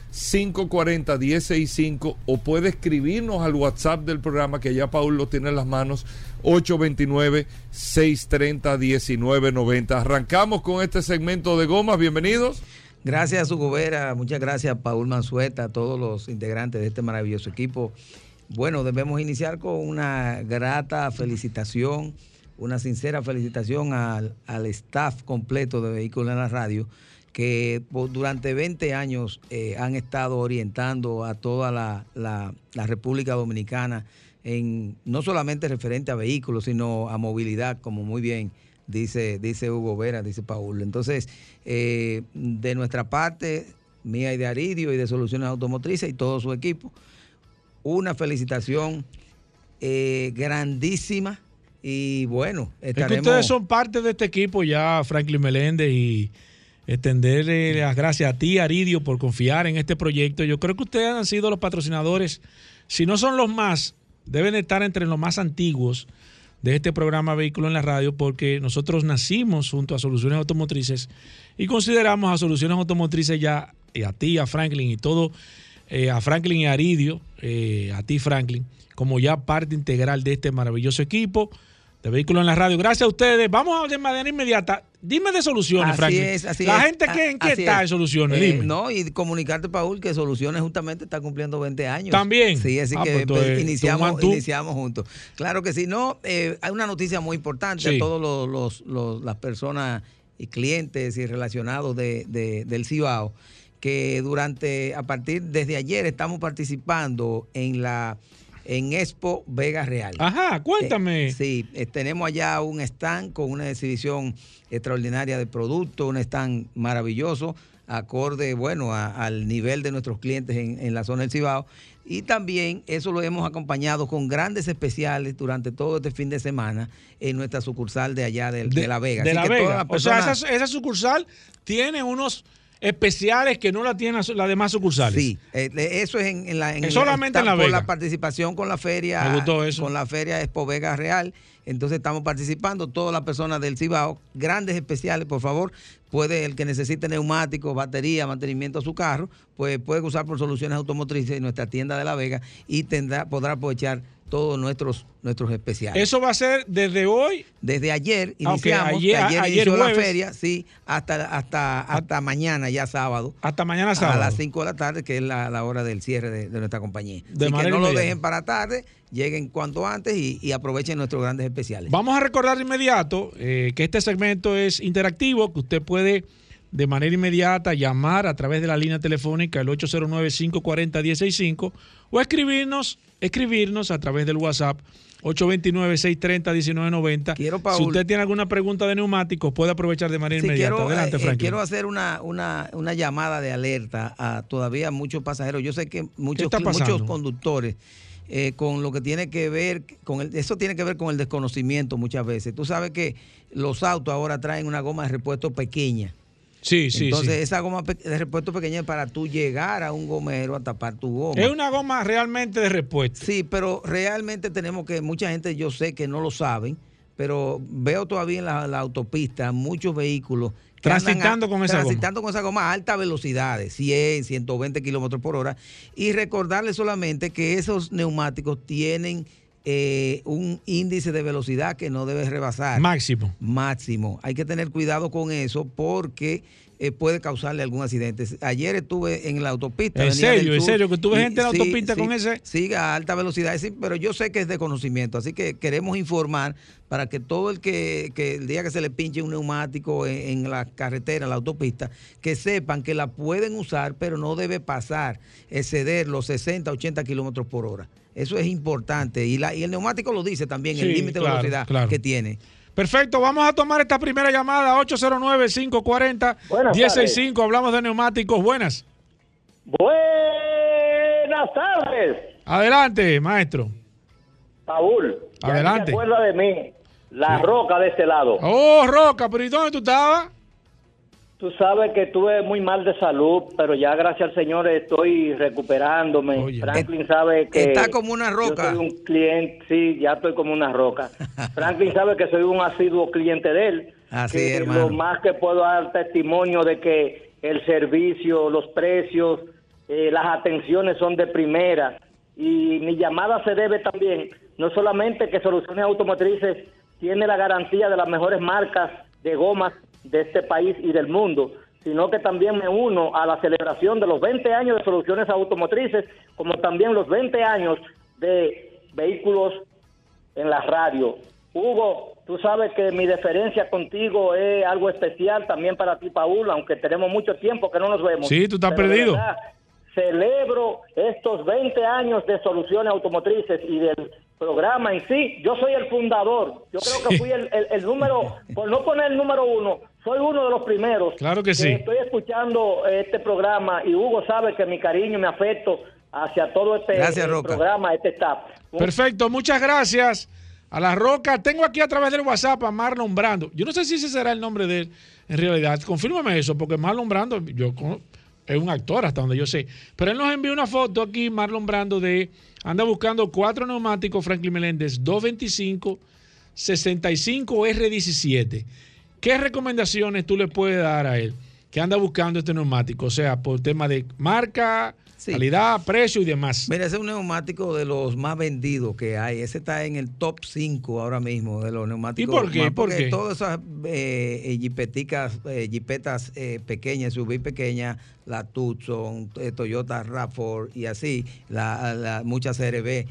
540-165 o puede escribirnos al WhatsApp del programa que ya Paul lo tiene en las manos 829-630-1990. Arrancamos con este segmento de gomas, bienvenidos. Gracias, Hugo Vera. Muchas gracias, Paul Mansueta, a todos los integrantes de este maravilloso equipo. Bueno, debemos iniciar con una grata felicitación, una sincera felicitación al, al staff completo de Vehículos en la Radio, que por- durante 20 años eh, han estado orientando a toda la, la- la República Dominicana en no solamente referente a vehículos, sino a movilidad, como muy bien dice, dice Hugo Vera, dice Paul. Entonces, eh, de nuestra parte, mía y de Aridio y de Soluciones Automotrices y todo su equipo, una felicitación eh, grandísima y bueno, Es que estaremos... ustedes son parte de este equipo ya, Franklin Meléndez, y extenderle las gracias a ti, Aridio, por confiar en este proyecto. Yo creo que ustedes han sido los patrocinadores, si no son los más, deben estar entre los más antiguos de este programa Vehículo en la Radio, porque nosotros nacimos junto a Soluciones Automotrices y consideramos a Soluciones Automotrices ya, y a ti, a Franklin y todo, eh, a Franklin y Aridio, eh, a ti, Franklin, como ya parte integral de este maravilloso equipo de Vehículos en la Radio. Gracias a ustedes. Vamos a de manera inmediata. Dime de soluciones, Así Franklin. es, así la es. gente que, en qué Así está es. de soluciones, Eh, dime. No, y comunicarte, Paul, que Soluciones justamente está cumpliendo 20 años. ¿También? Sí, así Ah, que pues, iniciamos, iniciamos juntos. Claro que sí. No, eh, hay una noticia muy importante Sí. a todos los, los- los- las personas y clientes y relacionados de, de- del Cibao, que durante, a partir, desde ayer estamos participando en la en Expo Vega Real. Ajá, cuéntame. Eh, sí, eh, tenemos allá un stand con una exhibición extraordinaria de productos, un stand maravilloso, acorde, bueno, a- al nivel de nuestros clientes en, en la zona del Cibao. Y también eso lo hemos acompañado con grandes especiales durante todo este fin de semana en nuestra sucursal de allá de, La Vega. De Así La que Vega. las O sea, personas- esa, esa sucursal tiene unos especiales que no la tienen las demás sucursales. Sí, eh, eso es en, en la en Es solamente en La por Vega. la participación con la feria Me gustó eso. con la feria Expo Vega Real. Entonces estamos participando todas las personas del Cibao, grandes especiales, por favor, puede el que necesite neumáticos, batería, mantenimiento a su carro, pues puede usar por soluciones automotrices en nuestra tienda de La Vega y tendrá podrá aprovechar todos nuestros nuestros especiales. Eso va a ser desde hoy. Desde ayer iniciamos, ayer- de ayer, ayer inició la feria, sí, hasta, hasta, hasta mañana ya sábado. Hasta mañana A sábado. las 5 de la tarde, que es la, la hora del cierre de, de nuestra compañía. De Así que no lo dejen para tarde, lleguen cuanto antes y, y aprovechen nuestros grandes especiales. Vamos a recordar de inmediato eh, que este segmento es interactivo, que usted puede de manera inmediata llamar a través de la línea telefónica el 809-540-165 o escribirnos, escribirnos a través del WhatsApp 829-630-1990. si Paul- usted tiene alguna pregunta de neumáticos, puede aprovechar de manera inmediata. quiero, Adelante, eh, eh, quiero hacer una, una, una llamada de alerta a todavía muchos pasajeros. Yo sé que muchos, muchos conductores eh, con lo que tiene que ver con el, eso tiene que ver con el desconocimiento muchas veces. Tú sabes que los autos ahora traen una goma de repuesto pequeña. Sí, sí, Entonces, sí. esa goma de repuesto pequeña es para tú llegar a un gomero a tapar tu goma. Es una goma realmente de repuesto. Sí, pero realmente tenemos que, mucha gente yo sé que no lo saben, pero veo todavía en la, la autopista muchos vehículos que andan Transitando con esa goma. transitando con esa goma a altas velocidades, 100, 120 kilómetros por hora. Y recordarles solamente que esos neumáticos tienen eh, un índice de velocidad que no debe rebasar. Máximo. Máximo. Hay que tener cuidado con eso porque eh, puede causarle algún accidente. Ayer estuve en la autopista. ¿En serio? ¿En serio? ¿Que tuve gente en la autopista con ese? Sí, a alta velocidad, sí, pero yo sé que es de conocimiento, así que queremos informar para que todo el que, que el día que se le pinche un neumático en, en la carretera, en la autopista, que sepan que la pueden usar, pero no debe pasar, exceder los 60, 80 kilómetros por hora. Eso es importante. Y, la, y el neumático lo dice también, el límite de velocidad claro. que tiene. Perfecto, vamos a tomar esta primera llamada, 809-540-165. Hablamos de neumáticos. Buenas. Buenas tardes, Adelante, maestro. Paul. Adelante. ¿Te acuerdas de mí? La roca de este lado. Oh, Roca, pero ¿y dónde tú estabas? Tú sabes que estuve muy mal de salud, pero ya gracias al Señor estoy recuperándome. Franklin sabe que... Está como una roca. Yo soy un cliente, sí, ya estoy como una roca. Franklin sabe que soy un asiduo cliente de él. Así que es. Lo más que puedo dar testimonio de que el servicio, los precios, eh, las atenciones son de primera. Y mi llamada se debe también, no solamente que Soluciones Automotrices tiene la garantía de las mejores marcas de gomas de este país y del mundo, sino que también me uno a la celebración de los 20 años de Soluciones Automotrices, como también los 20 años de vehículos en la radio. Hugo, tú sabes que mi deferencia contigo es algo especial también para ti, Paul, aunque tenemos mucho tiempo que no nos vemos. Sí, tú estás Pero perdido. verdad, celebro estos 20 años de soluciones automotrices y del programa en sí. Yo soy el fundador. Yo creo que fui el, el- el número, por no poner el número uno, soy uno de los primeros. Claro que sí. Estoy escuchando este programa y Hugo sabe que mi cariño y mi afecto hacia todo este Gracias, programa, este staff. Perfecto, muchas gracias. A la Roca, tengo aquí a través del WhatsApp a Marlon Brando. Yo no sé si ese será el nombre de él en realidad. Confírmame eso, porque Marlon Brando yo, es un actor hasta donde yo sé. Pero él nos envió una foto aquí, Marlon Brando, de anda buscando cuatro neumáticos Franklin Meléndez 225 65 R17. ¿Qué recomendaciones tú le puedes dar a él que anda buscando este neumático? O sea, por tema de marca, calidad, precio y demás. Mira, ese es un neumático de los más vendidos que hay. Ese está en el top 5 ahora mismo de los neumáticos. ¿Y por qué? más- ¿Por porque qué? todas esas eh, jipeticas, eh, jipetas eh, pequeñas, SUV pequeñas, la Tucson, eh, Toyota RAV4 y así, la, la- muchas CRB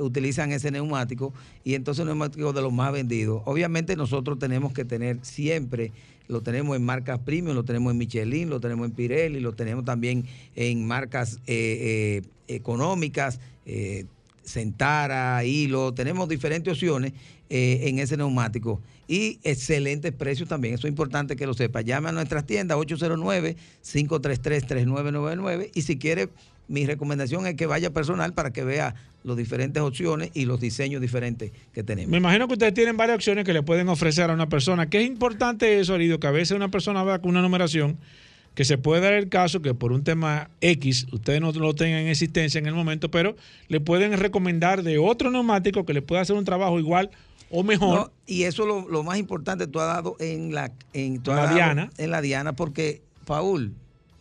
utilizan ese neumático y entonces el neumático de los más vendidos. Obviamente nosotros tenemos que tener siempre lo tenemos en marcas premium, lo tenemos en Michelin, lo tenemos en Pirelli, lo tenemos también en marcas eh, eh, económicas, eh, Centara, Hilo, tenemos diferentes opciones eh, en ese neumático y excelentes precios también. Eso es importante que lo sepa. Llame a nuestras tiendas 809-533-3999 y si quiere, mi recomendación es que vaya personal para que vea las diferentes opciones y los diseños diferentes que tenemos. Me imagino que ustedes tienen varias opciones que le pueden ofrecer a una persona. ¿Qué es importante eso, Arido? Que a veces una persona va con una numeración que se puede dar el caso que por un tema X ustedes no lo tengan en existencia en el momento, pero le pueden recomendar de otro neumático que le pueda hacer un trabajo igual o mejor. No, y eso es lo, lo más importante, tú has dado en la, en, tú la dado diana. En la diana, porque, Paul,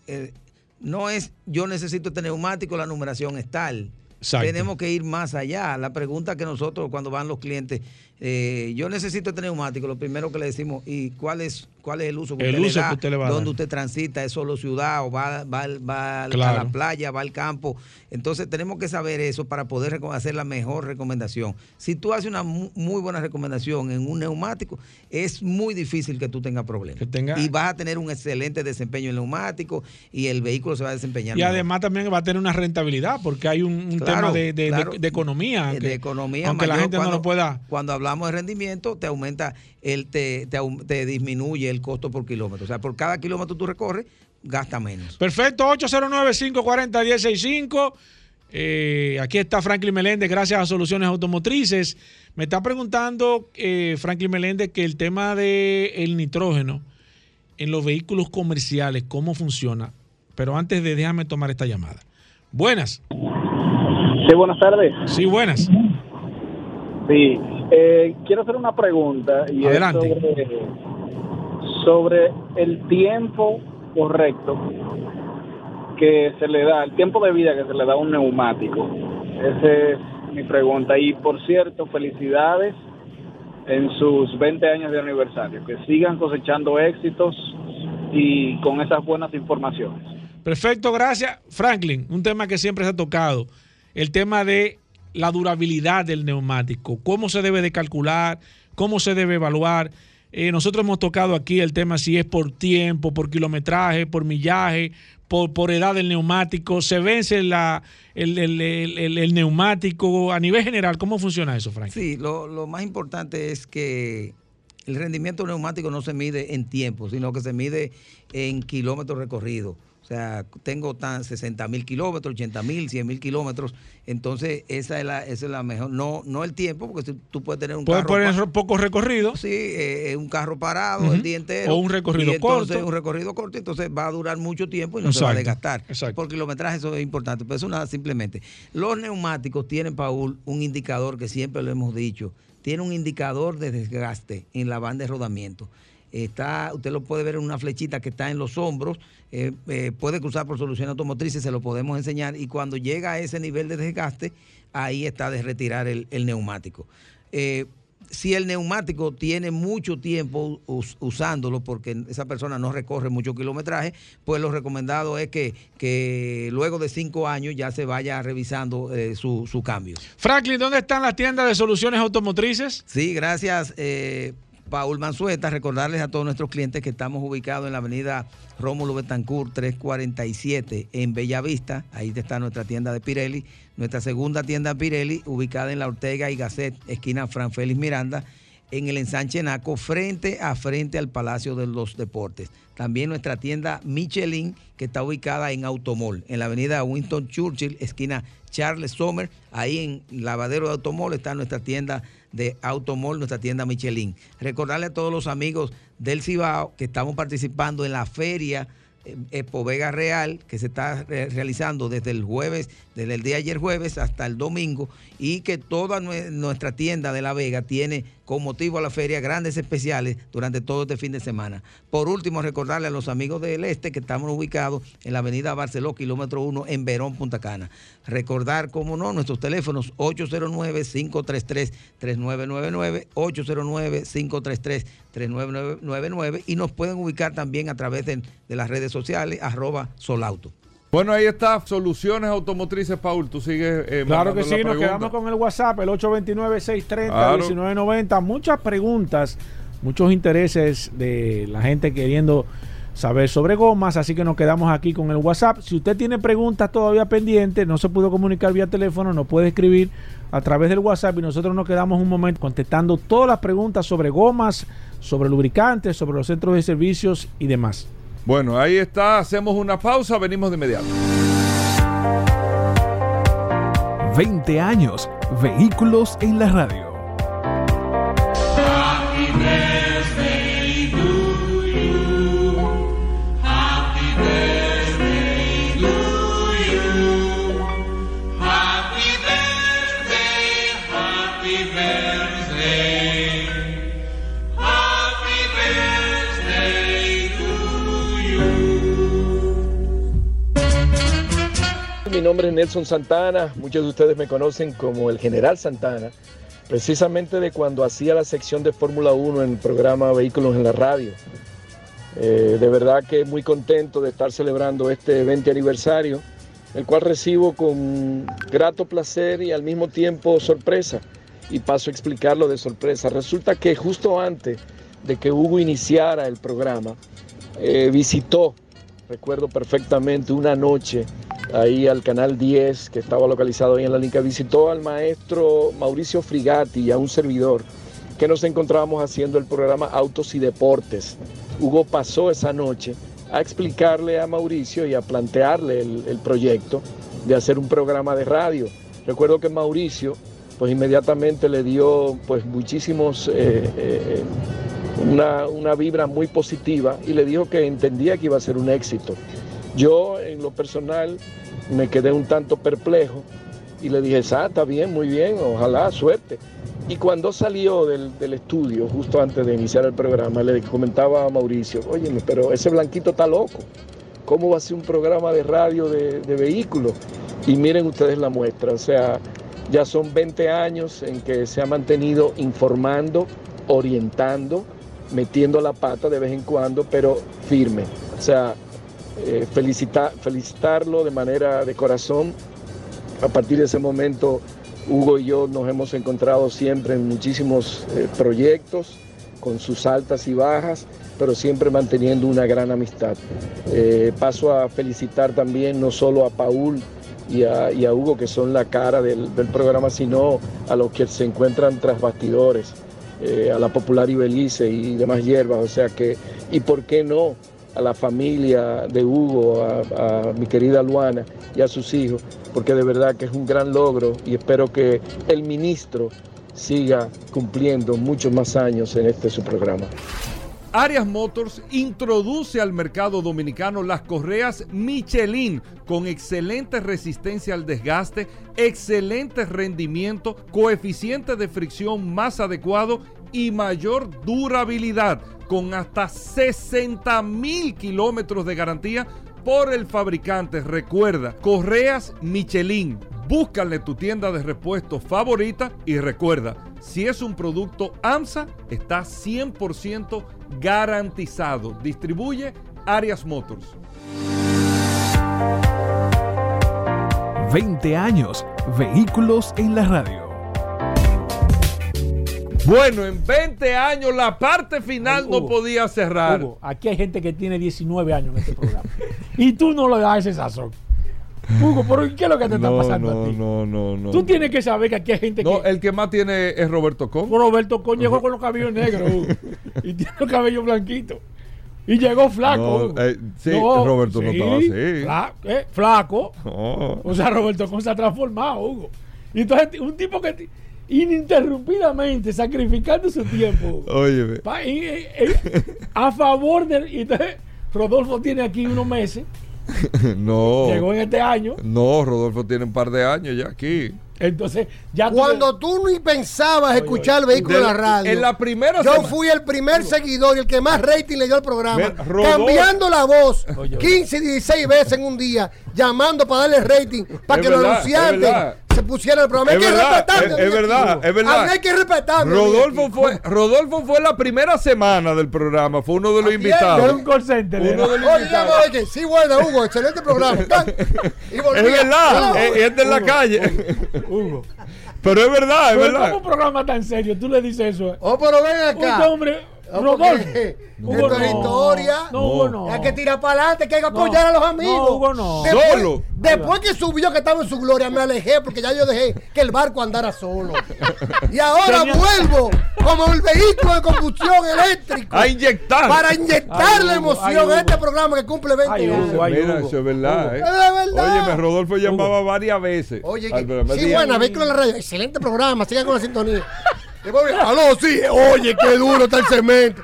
eh, no es yo necesito este neumático, la numeración es tal. Tenemos que ir más allá. La pregunta que nosotros cuando van los clientes, eh, yo necesito este neumático, lo primero que le decimos, ¿y cuál es, cuál es el uso que El usted uso le da? que usted le va a ¿Dónde dar. usted transita? ¿Es solo ciudad o va, va, va a la playa, va al campo? Entonces tenemos que saber eso para poder hacer la mejor recomendación. Si tú haces una mu- muy buena recomendación en un neumático, es muy difícil que tú tengas problemas. Y vas a tener un excelente desempeño en el neumático y el vehículo se va a desempeñar. Y mejor. además también va a tener una rentabilidad porque hay un, un Claro, tema de, de- de- claro. de economía. de aunque- economía Aunque la mayor gente no lo pueda. Cuando hablamos de rendimiento, te aumenta, el, te, te, disminuye el costo por kilómetro. O sea, por cada kilómetro tú recorres, gasta menos. Perfecto, 809-540-165. Eh, aquí está Franklin Meléndez, gracias a Soluciones Automotrices. Me está preguntando eh, Franklin Meléndez que el tema del nitrógeno en los vehículos comerciales, ¿cómo funciona? Pero antes de déjame tomar esta llamada. Buenas. Sí, buenas tardes. Sí, buenas. Sí, eh, quiero hacer una pregunta y es sobre, sobre el tiempo correcto que se le da, el tiempo de vida que se le da a un neumático. Esa es mi pregunta. Y por cierto, felicidades en sus 20 años de aniversario. Que sigan cosechando éxitos y con esas buenas informaciones. Perfecto, gracias. Franklin, un tema que siempre se ha tocado, el tema de la durabilidad del neumático, cómo se debe de calcular, cómo se debe evaluar. Eh, nosotros hemos tocado aquí el tema si es por tiempo, por kilometraje, por millaje, por, por edad del neumático, se vence la, el, el- el- el- neumático a nivel general. ¿Cómo funciona eso, Franklin? Sí, lo, lo más importante es que el rendimiento neumático no se mide en tiempo, sino que se mide en kilómetros recorridos. O sea, tengo tan 60 mil kilómetros, 80 mil, 100 mil kilómetros. Entonces, esa es la, esa es la mejor. No, no el tiempo, porque tú, tú puedes tener un carro. poner pa- poco recorrido. Sí, eh, eh, un carro parado el día entero. O un recorrido y entonces, corto. Un recorrido corto, entonces va a durar mucho tiempo y no se va a Exacto, desgastar. Por kilometraje eso es importante, pero eso nada simplemente. Los neumáticos tienen, Paul, un indicador que siempre lo hemos dicho. Tiene un indicador de desgaste en la banda de rodamiento. Está, usted lo puede ver en una flechita que está en los hombros, eh, eh, puede cruzar por soluciones automotrices, se lo podemos enseñar y cuando llega a ese nivel de desgaste, ahí está de retirar el, el neumático. Eh, si el neumático tiene mucho tiempo us- usándolo porque esa persona no recorre mucho kilometraje, pues lo recomendado es que, que luego de cinco años ya se vaya revisando eh, su, su cambio. Franklin, ¿dónde están las tiendas de soluciones automotrices? Sí, gracias, eh, Paul Manzueta. Recordarles a todos nuestros clientes que estamos ubicados en la avenida Rómulo Betancourt 347 en Bellavista. Ahí está nuestra tienda de Pirelli. Nuestra segunda tienda Pirelli, ubicada en la Ortega y Gasset, esquina Fran Félix Miranda, en el ensanche Naco, frente a frente al Palacio de los Deportes. También nuestra tienda Michelin, que está ubicada en Automol, en la avenida Winston Churchill, esquina Charles Sommer. Ahí en Lavadero de Automol está nuestra tienda de Automol, nuestra tienda Michelin. Recordarle a todos los amigos del Cibao que estamos participando en la feria eh, Expo Vega Real, que se está re- realizando desde el jueves, desde el día de ayer jueves hasta el domingo, y que toda nue- nuestra tienda de La Vega tiene con motivo a la feria grandes especiales durante todo este fin de semana. Por último, recordarle a los amigos del Este que estamos ubicados en la avenida Barceló, kilómetro 1, en Verón, Punta Cana. Recordar, como no, nuestros teléfonos 809-533-3999, 809-533-3999 y nos pueden ubicar también a través de, de las redes sociales, arroba Solauto. Bueno, ahí está, soluciones automotrices, Paul. Tú sigues. eh, Claro que sí, nos pregunta. quedamos con el WhatsApp, el 829-630-1990. Muchas preguntas, muchos intereses de la gente queriendo saber sobre gomas, así que nos quedamos aquí con el WhatsApp. Si usted tiene preguntas todavía pendientes, no se pudo comunicar vía teléfono, nos puede escribir a través del WhatsApp y nosotros nos quedamos un momento contestando todas las preguntas sobre gomas, sobre lubricantes, sobre los centros de servicios y demás. Bueno, ahí está. Hacemos una pausa. Venimos de inmediato. 20 años, vehículos en la radio. Mi nombre es Nelson Santana, muchos de ustedes me conocen como el General Santana, precisamente de cuando hacía la sección de Fórmula 1 en el programa Vehículos en la Radio. Eh, de verdad que muy contento de estar celebrando este 20 aniversario, el cual recibo con grato placer y al mismo tiempo sorpresa. Y paso a explicarlo de sorpresa. Resulta que justo antes de que Hugo iniciara el programa, eh, visitó, recuerdo perfectamente, una noche ahí al canal 10, que estaba localizado ahí en la Linca, visitó al maestro Mauricio Frigatti y a un servidor que nos encontrábamos haciendo el programa Autos y Deportes. Hugo pasó esa noche a explicarle a Mauricio y a plantearle el, proyecto de hacer un programa de radio. Recuerdo que Mauricio pues inmediatamente le dio pues muchísimos eh, eh, una, una vibra muy positiva y le dijo que entendía que iba a ser un éxito. Yo en lo personal me quedé un tanto perplejo y le dije, ah, está bien, muy bien, ojalá, suerte. Y cuando salió del, del estudio, justo antes de iniciar el programa, le comentaba a Mauricio, oye, pero ese blanquito está loco. ¿Cómo va a ser un programa de radio de, de vehículos? Y miren ustedes la muestra, o sea, ya son 20 años en que se ha mantenido informando, orientando, metiendo la pata de vez en cuando, pero firme. sea, eh, felicita- felicitarlo de manera de corazón. A partir de ese momento, Hugo y yo nos hemos encontrado siempre en muchísimos eh, proyectos, con sus altas y bajas, pero siempre manteniendo una gran amistad. Eh, paso a felicitar también no solo a Paul y a, y a Hugo, que son la cara del, del programa, sino a los que se encuentran tras bastidores, eh, a la popular Ibelice y demás hierbas. O sea que, y por qué no, a la familia de Hugo, a, a mi querida Luana y a sus hijos, porque de verdad que es un gran logro y espero que el ministro siga cumpliendo muchos más años en este su programa. Arias Motors introduce al mercado dominicano las correas Michelin con excelente resistencia al desgaste, excelente rendimiento, coeficiente de fricción más adecuado y mayor durabilidad con hasta 60 mil kilómetros de garantía por el fabricante. Recuerda, correas Michelin. Búscale tu tienda de repuestos favorita y recuerda, si es un producto AMSA, está 100% garantizado. Distribuye Arias Motors. 20 años, vehículos en la radio. Bueno, en 20 años la parte final no Hugo, podía cerrar. Hugo, aquí hay gente que tiene 19 años en este programa. y tú no le das ese sazón. Hugo, ¿pero qué es lo que te está No, pasando no, a ti? no, no, no. Tú tienes que saber que aquí hay gente No, que. el que más tiene es Roberto Con. Roberto Con llegó con los cabellos negros Hugo, y tiene los cabellos blanquitos. Y llegó flaco. No, eh, sí, Roberto no estaba así. fla- eh, flaco. No. O sea, Roberto Con se ha transformado, Hugo. Y entonces, un tipo que ininterrumpidamente sacrificando su tiempo. Y- a favor de. Y entonces, Rodolfo tiene aquí unos meses. no. Llegó en este año. No, Rodolfo tiene un par de años ya aquí. Entonces, ya tú- Cuando tú ni pensabas escuchar el vehículo De en la radio. en la primera Yo semana- fui el primer seguidor y el que más rating le dio al programa. Cambiando la voz Oye, oye. 15, 16 veces en un día, llamando para darle rating, para que los verdad, anunciantes verdad. Se pusieran el programa. Hay Es que verdad, respetarme. es- verdad, es verdad. Hay que mí Rodolfo fue, Rodolfo fue la primera semana del programa, fue uno de los invitados. Era un call center. Uno de los Oye, invitados. oye, sí, bueno, Hugo, excelente programa. Y. Es verdad, es, es de la Hugo, calle. Hugo. Pero es verdad, es Pero verdad. ¿cómo un programa tan serio? Tú le dices eso. Oh, pero ven acá. Este hombre, No, Hugo Esto es no. historia. No, Hugo no. Hay que tirar para adelante, que hay que No. apoyar a los amigos. No, Hugo no. Después, Solo. Después que subió que estaba en su gloria, me alejé porque ya yo dejé que el barco andara solo. Y ahora Tenía- vuelvo como el vehículo de combustión eléctrico. A inyectar. Para inyectar Ay, la emoción ay, a este programa que cumple 20 Ay, Hugo, años. ay, Mira, eso es verdad. ¿eh? Es verdad. Óyeme, Rodolfo llamaba varias veces. Oye, que, sí, buena, vehículo en la radio. Excelente programa, sigan con la sintonía. Y Aló, sí, oye, qué duro está el cemento.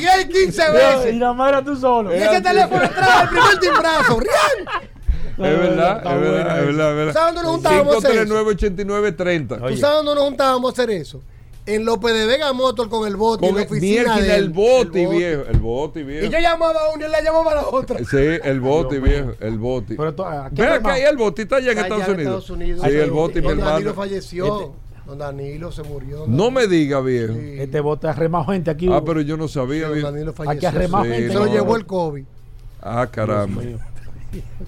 Y hay 15 Y veces. la madre tú solo. Y ese teléfono entraba el primer timbrazo. ¡Rian! Es verdad, es verdad, es verdad, es verdad. ¿Sabes dónde nos juntábamos a hacer eso? 539-8930. ¿Tú sabes dónde nos juntábamos a hacer eso? En López de Vega Motor con el bote en Con la el, oficina mierda, de él. el boti El bote. viejo. El boti viejo. Y yo llamaba a uno y él la llamaba a la otra. Sí, el boti viejo. El boti. Pero más. ahí el boti está allá en Estados en Unidos. Sí, el boti, mi hermano. falleció. Don Danilo se murió. No me diga, viejo. Este bote ha remado gente aquí. Ah, pero yo no sabía, Don viejo. Danilo Aquí falleció. ha remado Sí, gente. Se lo no. llevó el COVID. Ah, caramba.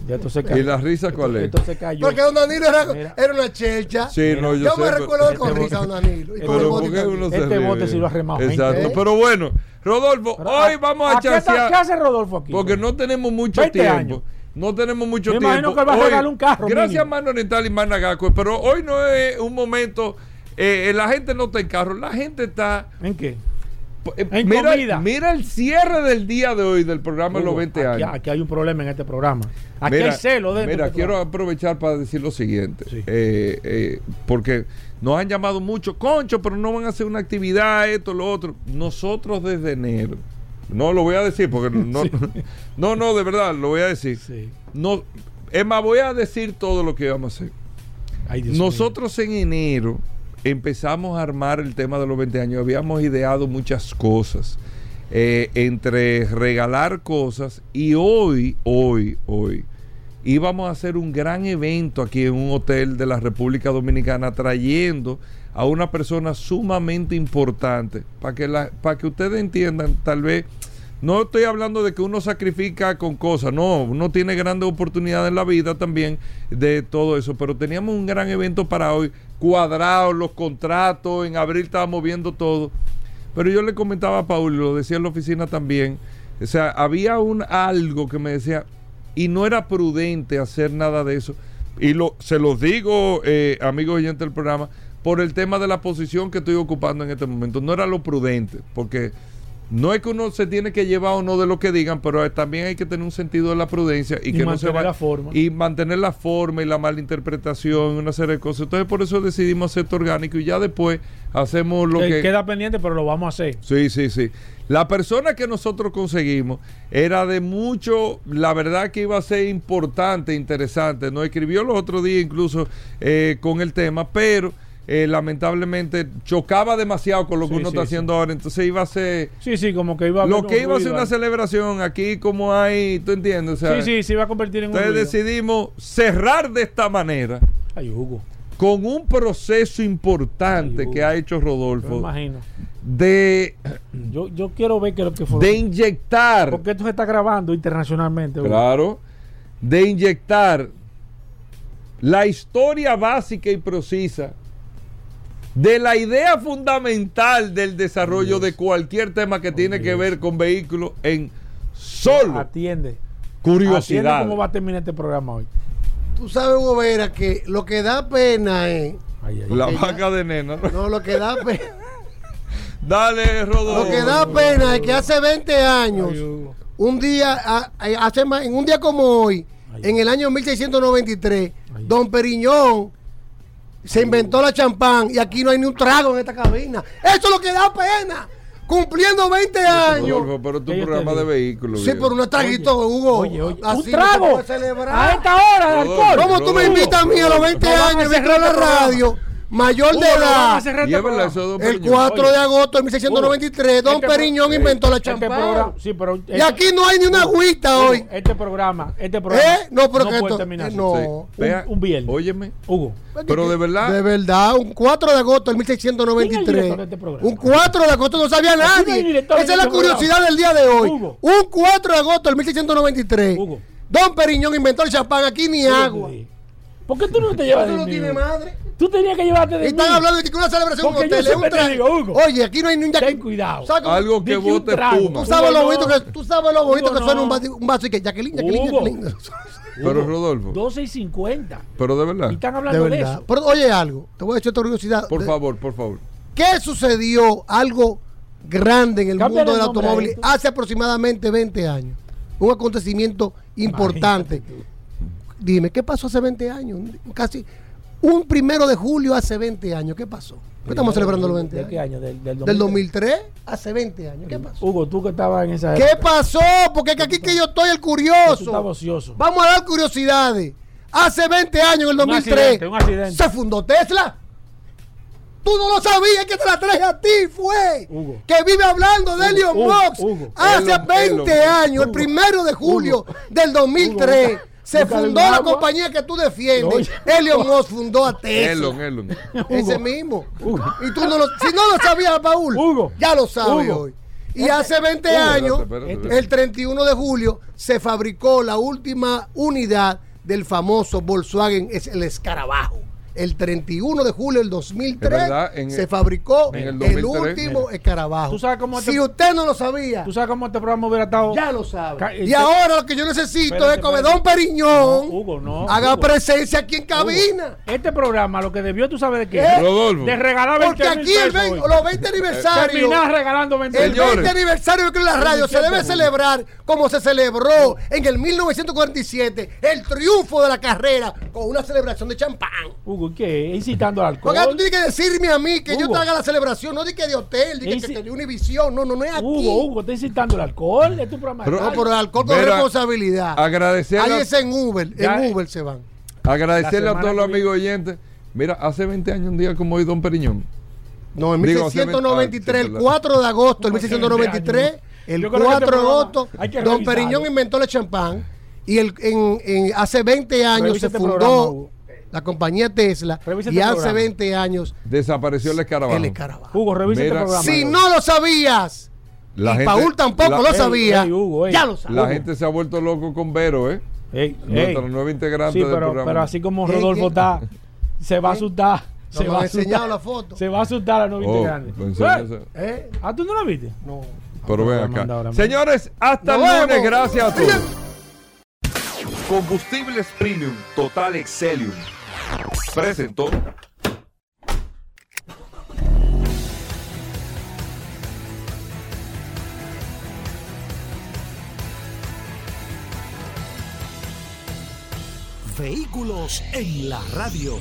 Ya esto se ¿Y cayó. la risa cuál es? Esto se cayó. Porque Don Danilo era, era una chelcha. Sí, no, yo Yo sé, me recuerdo Este con bote- risa a Don Danilo. Y con el Pero bote ¿por qué también. uno se Este ríe? bote sí lo ha remado gente, Exacto. ¿eh? Pero bueno, Rodolfo, Pero, hoy ¿a- vamos a a chancear. ¿Qué hace Rodolfo aquí? Porque no tenemos mucho 20 tiempo. años. No tenemos mucho Me tiempo. imagino que va a regalar un carro, Gracias. Mano Oriental y Managacue. Pero hoy no es un momento. eh, la gente no está en carro. La gente está. ¿En qué? eh, En mira, comida. mira el cierre del día de hoy del programa de los Hugo, 20 aquí, años. aquí hay un problema en este programa. Aquí Mira, hay celo dentro. Mira, de este quiero programa. aprovechar para decir lo siguiente. Sí. Eh, eh, porque nos han llamado mucho, concho, pero no van a hacer una actividad, esto, lo otro. Nosotros desde enero, no lo voy a decir porque no, no, no, de verdad, lo voy a decir. Sí. No, es más, voy a decir todo lo que vamos a hacer. Ay, Dios mío. Nosotros en enero empezamos a armar el tema de los 20 años. Habíamos ideado muchas cosas. eh, entre regalar cosas y hoy, hoy, hoy, íbamos a hacer un gran evento aquí en un hotel de la República Dominicana trayendo a una persona sumamente importante para que, para que ustedes entiendan tal vez No estoy hablando de que uno sacrifica con cosas, no, uno tiene grandes oportunidades en la vida también de todo eso, pero teníamos un gran evento para hoy, cuadrados, los contratos, en abril estábamos viendo todo. Pero yo le comentaba a Paul, lo decía en la oficina también, o sea, había un algo que me decía, y no era prudente hacer nada de eso. Y lo, se los digo, eh, amigos oyentes del programa, por el tema de la posición que estoy ocupando en este momento. No era lo prudente, porque no es que uno se tiene que llevar o no de lo que digan, pero eh, también hay que tener un sentido de la prudencia y, Y que no se la forma. y mantener la forma y la malinterpretación, una serie de cosas. Entonces por eso decidimos hacer esto orgánico y ya después hacemos lo Eh, que Queda pendiente, pero lo vamos a hacer. Sí, sí, sí. La persona que nosotros conseguimos era de mucho, la verdad que iba a ser importante, interesante. Nos escribió los otros días incluso eh, con el tema, pero eh, lamentablemente chocaba demasiado con lo que Sí, uno sí, está sí. haciendo ahora. Entonces iba a ser... Sí, sí, como que iba a Lo que iba a ser una celebración aquí como hay, ¿tú entiendes? O sea, Sí, sí, se iba a convertir en un entonces decidimos cerrar de esta manera Ay, Hugo. con un proceso importante Ay, que ha hecho Yo me Rodolfo imagino. de, Yo, yo quiero ver qué es lo que fue. de inyectar Porque esto se está grabando internacionalmente. Hugo. Claro. De inyectar la historia básica y precisa de la idea fundamental del desarrollo de cualquier tema que tiene que ver con vehículos en solo Atiende. Atiende curiosidad. cómo va a terminar este programa hoy. Tú sabes, Hugo Vera, que lo que da pena es. La vaca de nena. ¿no? No, lo que da pena. Dale, Rodolfo. Lo que da pena es que hace 20 años, un día, hace más- en un día como hoy, en el año 1693, Don Periñón se inventó la champán y aquí no hay ni un trago en esta cabina. Eso es lo que da pena. Cumpliendo 20 años. Rodolfo, pero tu programa de vehículos. Sí, viejo. por unos traguitos, Hugo. oye, oye, Así un trago. A esta hora de alcohol. ¿Cómo tú me invitas a mí a los 20 No van a años, a la programa. radio, mayor de edad? este El Periñón. 4 Oye, de agosto de 1693, Don este Periñón pro- inventó la este champán. y aquí no hay ni una agüita hoy. Este programa, este programa. ¿Eh? No, pero que puede esto- terminar eh, no. Un, Vea, un viernes. Óyeme. Hugo. Pero de verdad. De verdad, un 4 de agosto de ¿Quién es el 1693. director de este programa? Un 4 de agosto no sabía nadie. Esa es la este curiosidad del día de hoy. Un 4 de agosto del 1693. Hugo. Don Periñón inventó el champán, aquí ni agua. ¿Por qué tú no te llevas Tú de no Hugo? madre. Tú tenías que llevarte de Y están mí. hablando de que una celebración yo hotel es un te trago. digo, Hugo. Oye, aquí no hay ni un Ten cuidado. ¿Sabes cómo- Algo que bote espuma. Tú sabes Hugo, lo bonito no. que, tú sabes lo bonito Hugo, que suena un vaso, un vaso y que Jacqueline, Jacqueline. Jacqueline. Pero Rodolfo. 12 y 50. Pero de verdad. Y están De hablando de, verdad. eso. Pero oye algo, te voy a echar esta curiosidad. Por De- favor, por favor. ¿Qué sucedió algo grande en el Cámbiale mundo del automóvil hace aproximadamente 20 años? Un acontecimiento importante. Dime, ¿qué pasó hace 20 años? Casi un primero de julio hace 20 años. ¿Qué pasó? ¿Qué estamos celebrando los 20 ¿De qué años? año? Del, del, Del 2003 hace 20 años. ¿Qué pasó? Hugo, tú que estabas en esa ¿Qué época. pasó? Porque es que aquí que yo estoy el curioso. estabas ocioso. Vamos a dar curiosidades. Hace 20 años, en el 2003, accidente, un accidente. se fundó Tesla. Tú no lo sabías que te la traje a ti, fue. Hugo. Que vive hablando de Elon Musk. Hugo. Hace Elon, 20 Elon. años, el primero de julio del 2003, Hugo. Se fundó un la agua. compañía que tú defiendes. Oye. Elon Musk fundó a Tesla. Elon, Elon. Ese mismo. Y tú no lo, si no lo sabías, Paul, Hugo. ya lo sabes Hugo. hoy. Y hace 20 Hugo. años, Espérate, espérate. el 31 de julio, se fabricó la última unidad del famoso Volkswagen, es el escarabajo. El 31 de julio del 2003 Es verdad, en se el- fabricó en el, el 2003, último escarabajo. ¿Tú sabes cómo si te- usted no lo sabía, ¿Tú sabes cómo este programa hubiera estado? ya lo sabe. Y este- ahora lo que yo necesito Espérate, es. Don Periñón No, Hugo, no, haga Hugo. presencia aquí en cabina. Este programa, lo que debió, tú sabes de qué. ¿Eh? Rodolfo. De regalar 20 Porque aquí el los 20 aniversarios. Terminar regalando 20 El mil Señores. 20 aniversario de La Radio se debe 27 celebrar como se celebró en el 1947 el triunfo de la carrera con una celebración de champán. Hugo, ¿qué? Incitando al alcohol. Porque tú tienes que decirme a mí que yo te haga la celebración, no de que de hotel, de que, que de Univisión, no, no, no es aquí. Hugo, Hugo, está incitando el alcohol. Es tu programa. de Pero- No, por el alcohol con responsabilidad. agradecer Ahí es en Uber, Ya, en eh. Uber se van. Agradecerle a todos los amigos oyentes. Mira, hace 20 años un día como hoy Don Periñón. No, en Digo, hace 1693, veinte- ah, el sí, 4 de agosto Hace 1693, 20 el Yo creo que 4 este de agosto, Don. Periñón inventó el champán y el, en, en- hace 20 años se este fundó. La compañía Tesla Revisa y este hace programa. 20 años Desapareció el escarabajo. el escarabajo. Hugo, revisa Mira, este programa. Si no lo sabías, La y gente- Paul tampoco la- lo sabía. ey, Hugo, ey. ya lo sabe. La gente se ha vuelto loco con Vero, ¿eh? Ey. nueva integrante Sí, del programa. pero así como ¿Quién, Rodolfo está, se va a asustar. No se va a asustar. la foto. Se va a asustar la nueva Oh, integrante. pues enséñase. ¿Eh? ¿Eh? ¿Ah, tú no la viste? No. Pero ven acá. ahora. Señores, hasta lunes. vemos. Gracias a todos. Combustibles Premium Total Excelium. Presentó. Vehículos en la radio.